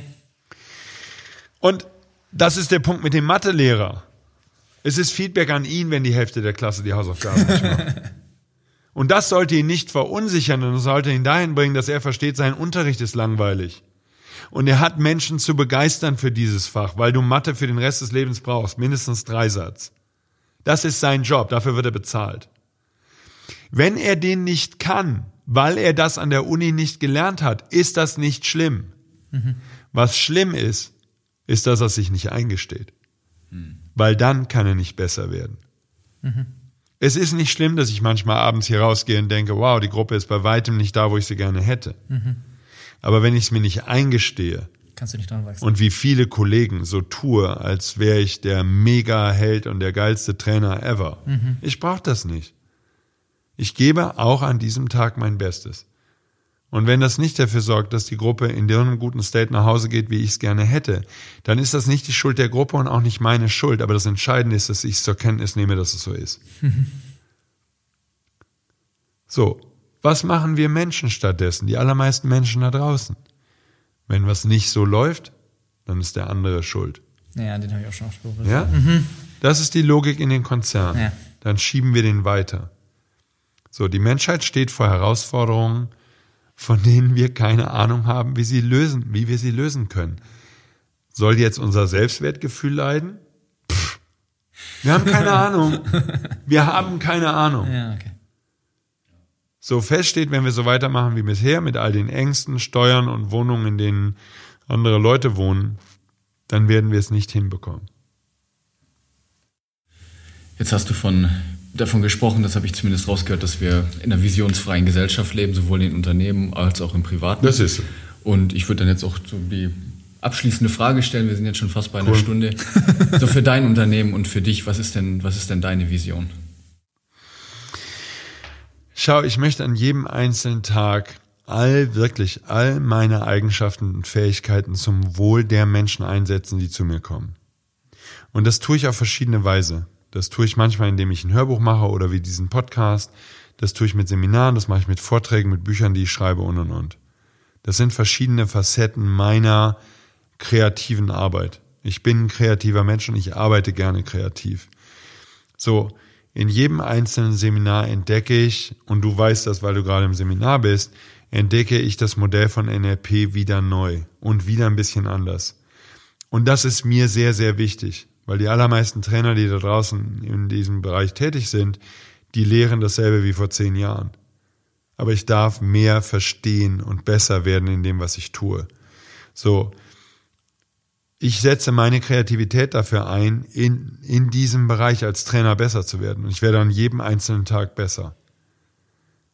Und das ist der Punkt mit dem Mathelehrer. Es ist Feedback an ihn, wenn die Hälfte der Klasse die Hausaufgaben nicht macht. Und das sollte ihn nicht verunsichern und sollte ihn dahin bringen, dass er versteht, sein Unterricht ist langweilig. Und er hat Menschen zu begeistern für dieses Fach, weil du Mathe für den Rest des Lebens brauchst, mindestens Dreisatz. Das ist sein Job, dafür wird er bezahlt. Wenn er den nicht kann, weil er das an der Uni nicht gelernt hat, ist das nicht schlimm. Was schlimm ist, ist, dass er sich nicht eingesteht. Weil dann kann er nicht besser werden. Es ist nicht schlimm, dass ich manchmal abends hier rausgehe und denke, wow, die Gruppe ist bei weitem nicht da, wo ich sie gerne hätte. Aber wenn ich es mir nicht eingestehe Kannst du nicht dran wachsen. und wie viele Kollegen so tue, als wäre ich der Mega-Held und der geilste Trainer ever, ich brauche das nicht. Ich gebe auch an diesem Tag mein Bestes. Und wenn das nicht dafür sorgt, dass die Gruppe in so einem guten State nach Hause geht, wie ich es gerne hätte, dann ist das nicht die Schuld der Gruppe und auch nicht meine Schuld. Aber das Entscheidende ist, dass ich es zur Kenntnis nehme, dass es so ist. so, was machen wir Menschen stattdessen? Die allermeisten Menschen da draußen. Wenn was nicht so läuft, dann ist der andere schuld. Ja, den habe ich auch schon beobachtet. Ja? Das ist die Logik in den Konzernen. Ja. Dann schieben wir den weiter. So, die Menschheit steht vor Herausforderungen, von denen wir keine Ahnung haben, wie sie lösen, wie wir sie lösen können. Soll jetzt unser Selbstwertgefühl leiden? Pff. Wir haben keine Ahnung. Wir haben keine Ahnung. Ja, okay. So fest steht, wenn wir so weitermachen wie bisher, mit all den Ängsten, Steuern und Wohnungen, in denen andere Leute wohnen, dann werden wir es nicht hinbekommen. Jetzt hast du von, davon gesprochen, das habe ich zumindest rausgehört, dass wir in einer visionsfreien Gesellschaft leben, sowohl in Unternehmen als auch im Privaten. Das ist so. Und ich würde dann jetzt auch so die abschließende Frage stellen. Wir sind jetzt schon fast bei einer Stunde. So für dein Unternehmen und für dich, was ist denn, was ist denn deine Vision? Schau, ich möchte an jedem einzelnen Tag all, wirklich all meine Eigenschaften und Fähigkeiten zum Wohl der Menschen einsetzen, die zu mir kommen. Und das tue ich auf verschiedene Weise. Das tue ich manchmal, indem ich ein Hörbuch mache oder wie diesen Podcast. Das tue ich mit Seminaren, das mache ich mit Vorträgen, mit Büchern, die ich schreibe und und und. Das sind verschiedene Facetten meiner kreativen Arbeit. Ich bin ein kreativer Mensch und ich arbeite gerne kreativ. So, in jedem einzelnen Seminar entdecke ich, und du weißt das, weil du gerade im Seminar bist, entdecke ich das Modell von NLP wieder neu und wieder ein bisschen anders. Und das ist mir sehr, sehr wichtig, weil die allermeisten Trainer, die da draußen in diesem Bereich tätig sind, die lehren dasselbe wie vor zehn Jahren. Aber ich darf mehr verstehen und besser werden in dem, was ich tue. So. Ich setze meine Kreativität dafür ein, in, in diesem Bereich als Trainer besser zu werden. Und ich werde an jedem einzelnen Tag besser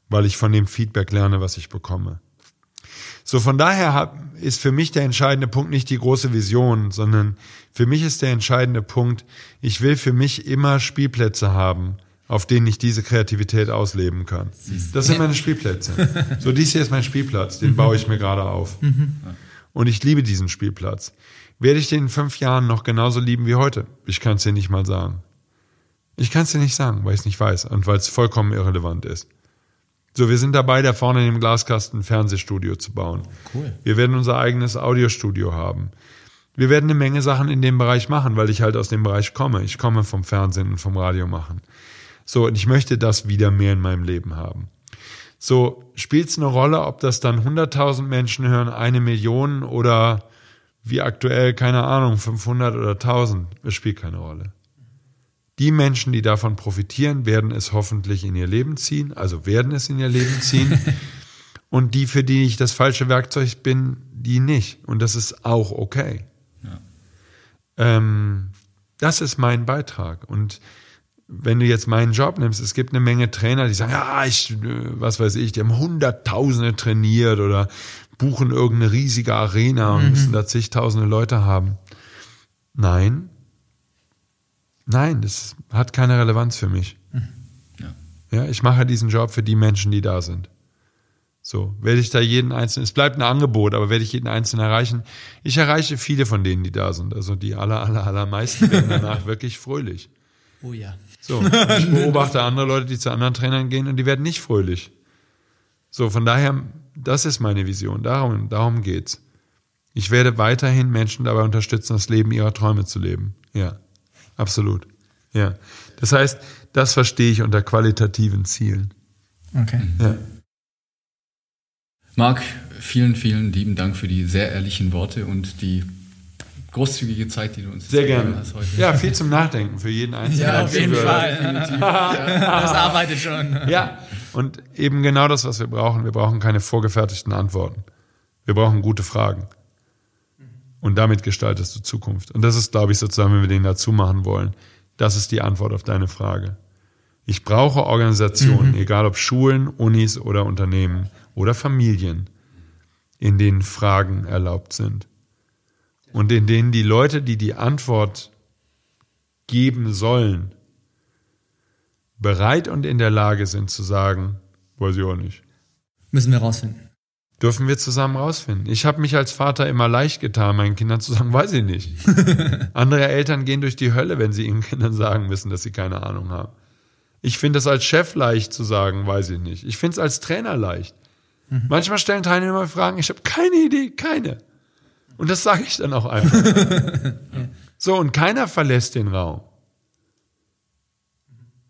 weil ich von dem Feedback lerne, was ich bekomme. So von daher ist für mich der entscheidende Punkt nicht die große Vision, sondern für mich ist der entscheidende Punkt, ich will für mich immer Spielplätze haben, auf denen ich diese Kreativität ausleben kann. Das sind meine Spielplätze. So, dies hier ist mein Spielplatz, den baue ich mir gerade auf. Und ich liebe diesen Spielplatz. Werde ich den in fünf Jahren noch genauso lieben wie heute? Ich kann es dir nicht mal sagen. Ich kann es dir nicht sagen, weil ich es nicht weiß und weil es vollkommen irrelevant ist. So, wir sind dabei, da vorne in dem Glaskasten ein Fernsehstudio zu bauen. Cool. Wir werden unser eigenes Audiostudio haben. Wir werden eine Menge Sachen in dem Bereich machen, weil ich halt aus dem Bereich komme. Ich komme vom Fernsehen und vom Radio machen. So, und ich möchte das wieder mehr in meinem Leben haben. So, spielt es eine Rolle, ob das dann 100.000 Menschen hören, eine Million oder wie aktuell, keine Ahnung, 500 oder 1000? Es spielt keine Rolle. Die Menschen, die davon profitieren, werden es hoffentlich in ihr Leben ziehen, also werden es in ihr Leben ziehen. Und die, für die ich das falsche Werkzeug bin, die nicht. Und das ist auch okay. Ja. Ähm, das ist mein Beitrag. Und wenn du jetzt meinen Job nimmst, es gibt eine Menge Trainer, die sagen, ja, ich, was weiß ich, die haben Hunderttausende trainiert oder buchen irgendeine riesige Arena und mhm. müssen da zigtausende Leute haben. Nein, Nein, das hat keine Relevanz für mich. Mhm. Ja. ja, ich mache diesen Job für die Menschen, die da sind. So, werde ich da jeden einzelnen, es bleibt ein Angebot, aber werde ich jeden einzelnen erreichen? Ich erreiche viele von denen, die da sind. Also die aller, aller, allermeisten werden danach wirklich fröhlich. Oh ja. So, ich beobachte andere Leute, die zu anderen Trainern gehen und die werden nicht fröhlich. So, von daher, das ist meine Vision. Darum, darum geht's. Ich werde weiterhin Menschen dabei unterstützen, das Leben ihrer Träume zu leben. Ja. Absolut. Ja. Das heißt, das verstehe ich unter qualitativen Zielen. Okay. Ja. Marc, vielen, vielen lieben Dank für die sehr ehrlichen Worte und die großzügige Zeit, die du uns sehr gerne hast heute. Ja, viel zum Nachdenken für jeden Einzelnen. Ja, auf jeden Fall. das arbeitet schon. Ja, und eben genau das, was wir brauchen. Wir brauchen keine vorgefertigten Antworten. Wir brauchen gute Fragen. Und damit gestaltest du Zukunft. Und das ist, glaube ich, sozusagen, wenn wir den dazu machen wollen, das ist die Antwort auf deine Frage. Ich brauche Organisationen, mhm. egal ob Schulen, Unis oder Unternehmen oder Familien, in denen Fragen erlaubt sind. Und in denen die Leute, die die Antwort geben sollen, bereit und in der Lage sind zu sagen, weiß ich auch nicht. Müssen wir rausfinden. Dürfen wir zusammen rausfinden. Ich habe mich als Vater immer leicht getan, meinen Kindern zu sagen, weiß ich nicht. Andere Eltern gehen durch die Hölle, wenn sie ihren Kindern sagen müssen, dass sie keine Ahnung haben. Ich finde es als Chef leicht zu sagen, weiß ich nicht. Ich finde es als Trainer leicht. Mhm. Manchmal stellen Teilnehmer Fragen, ich habe keine Idee, keine. Und das sage ich dann auch einfach. ja. So, und keiner verlässt den Raum.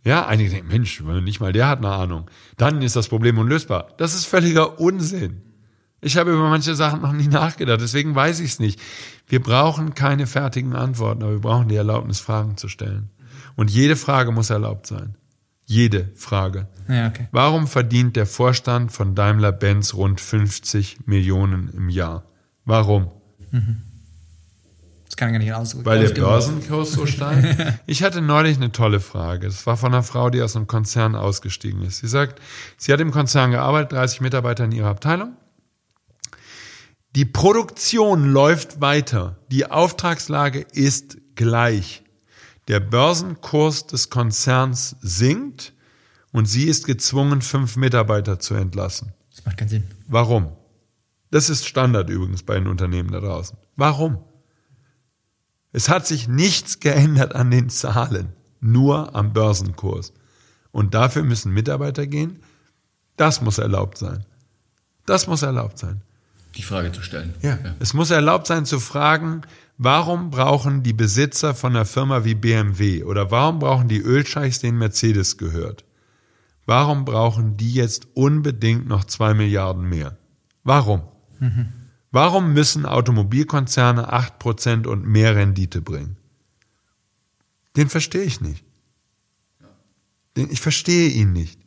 Ja, einige denken, Mensch, nicht mal der hat eine Ahnung. Dann ist das Problem unlösbar. Das ist völliger Unsinn. Ich habe über manche Sachen noch nie nachgedacht, deswegen weiß ich es nicht. Wir brauchen keine fertigen Antworten, aber wir brauchen die Erlaubnis, Fragen zu stellen. Und jede Frage muss erlaubt sein. Jede Frage. Ja, okay. Warum verdient der Vorstand von Daimler-Benz rund 50 Millionen im Jahr? Warum? Mhm. Das kann ich gar nicht ausdrücken. Weil der Börsenkurs so steigt? ich hatte neulich eine tolle Frage. Das war von einer Frau, die aus einem Konzern ausgestiegen ist. Sie sagt, sie hat im Konzern gearbeitet, 30 Mitarbeiter in ihrer Abteilung. Die Produktion läuft weiter. Die Auftragslage ist gleich. Der Börsenkurs des Konzerns sinkt und sie ist gezwungen, fünf Mitarbeiter zu entlassen. Das macht keinen Sinn. Warum? Das ist Standard übrigens bei den Unternehmen da draußen. Warum? Es hat sich nichts geändert an den Zahlen, nur am Börsenkurs. Und dafür müssen Mitarbeiter gehen. Das muss erlaubt sein. Das muss erlaubt sein. Die Frage zu stellen. Ja. Es muss erlaubt sein zu fragen, warum brauchen die Besitzer von einer Firma wie BMW oder warum brauchen die Ölscheichs, denen Mercedes gehört? Warum brauchen die jetzt unbedingt noch zwei Milliarden mehr? Warum? Mhm. Warum müssen Automobilkonzerne acht Prozent und mehr Rendite bringen? Den verstehe ich nicht. Den, ich verstehe ihn nicht.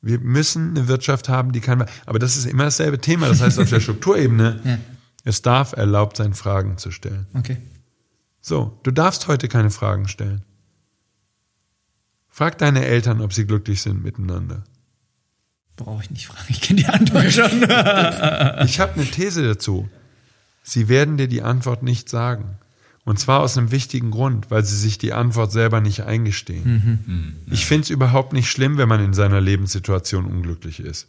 Wir müssen eine Wirtschaft haben, die kann. Aber das ist immer dasselbe Thema. Das heißt, auf der Strukturebene, ja. es darf erlaubt sein, Fragen zu stellen. Okay. So, du darfst heute keine Fragen stellen. Frag deine Eltern, ob sie glücklich sind miteinander. Brauche ich nicht fragen, ich kenne die Antwort schon. ich habe eine These dazu. Sie werden dir die Antwort nicht sagen. Und zwar aus einem wichtigen Grund, weil sie sich die Antwort selber nicht eingestehen. Mhm. Mhm. Ich finde es überhaupt nicht schlimm, wenn man in seiner Lebenssituation unglücklich ist.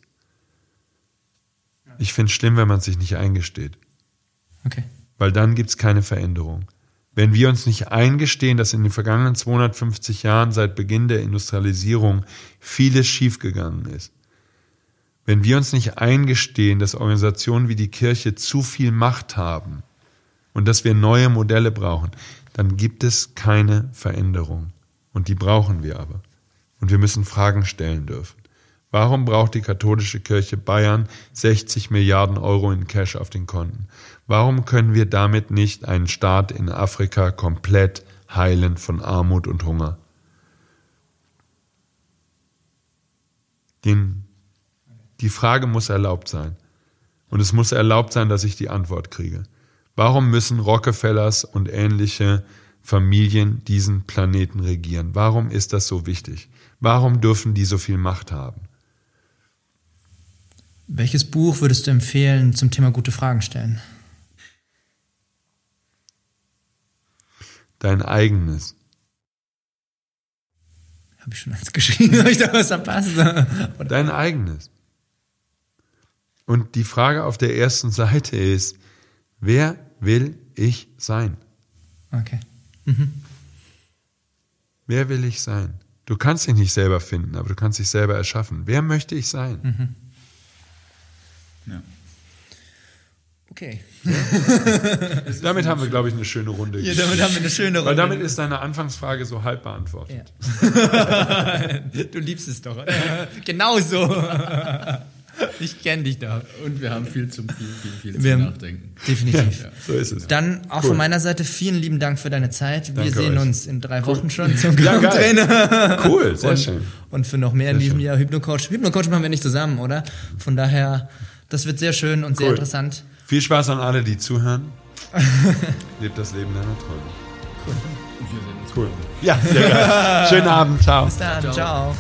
Ich finde es schlimm, wenn man es sich nicht eingesteht. Okay. Weil dann gibt es keine Veränderung. Wenn wir uns nicht eingestehen, dass in den vergangenen 250 Jahren seit Beginn der Industrialisierung vieles schiefgegangen ist, wenn wir uns nicht eingestehen, dass Organisationen wie die Kirche zu viel Macht haben, und dass wir neue Modelle brauchen, dann gibt es keine Veränderung. Und die brauchen wir aber. Und wir müssen Fragen stellen dürfen. Warum braucht die katholische Kirche Bayern 60 Milliarden Euro in Cash auf den Konten? Warum können wir damit nicht einen Staat in Afrika komplett heilen von Armut und Hunger? Den, die Frage muss erlaubt sein. Und es muss erlaubt sein, dass ich die Antwort kriege. Warum müssen Rockefellers und ähnliche Familien diesen Planeten regieren? Warum ist das so wichtig? Warum dürfen die so viel Macht haben? Welches Buch würdest du empfehlen zum Thema gute Fragen stellen? Dein eigenes. Habe ich schon eins geschrieben? Habe ich da was verpasst? Dein eigenes. Und die Frage auf der ersten Seite ist, wer will ich sein? Okay. Mhm. Wer will ich sein? Du kannst dich nicht selber finden, aber du kannst dich selber erschaffen. Wer möchte ich sein? Mhm. Ja. Okay. damit haben wir, glaube ich, eine schöne Runde. Ja, damit haben wir eine schöne Runde. Weil damit ist deine Anfangsfrage so halb beantwortet. Ja. du liebst es doch. genau so. Ich kenne dich da. Und wir haben viel zum, viel, viel, viel zum Nachdenken. Definitiv. Ja, so ist es. Dann auch cool. von meiner Seite vielen lieben Dank für deine Zeit. Wir Danke sehen euch. uns in drei Wochen schon zum Glaubentrainer. cool, sehr und, schön. Und für noch mehr sehr in diesem schön. Jahr Hypnocoach. Hypnocoach machen wir nicht zusammen, oder? Von daher, das wird sehr schön und sehr cool. interessant. Viel Spaß an alle, die zuhören. Lebt das Leben deiner Träume. Cool. Cool. Ja, sehr geil. Schönen Abend. Ciao. Bis dann. Ciao. Ciao.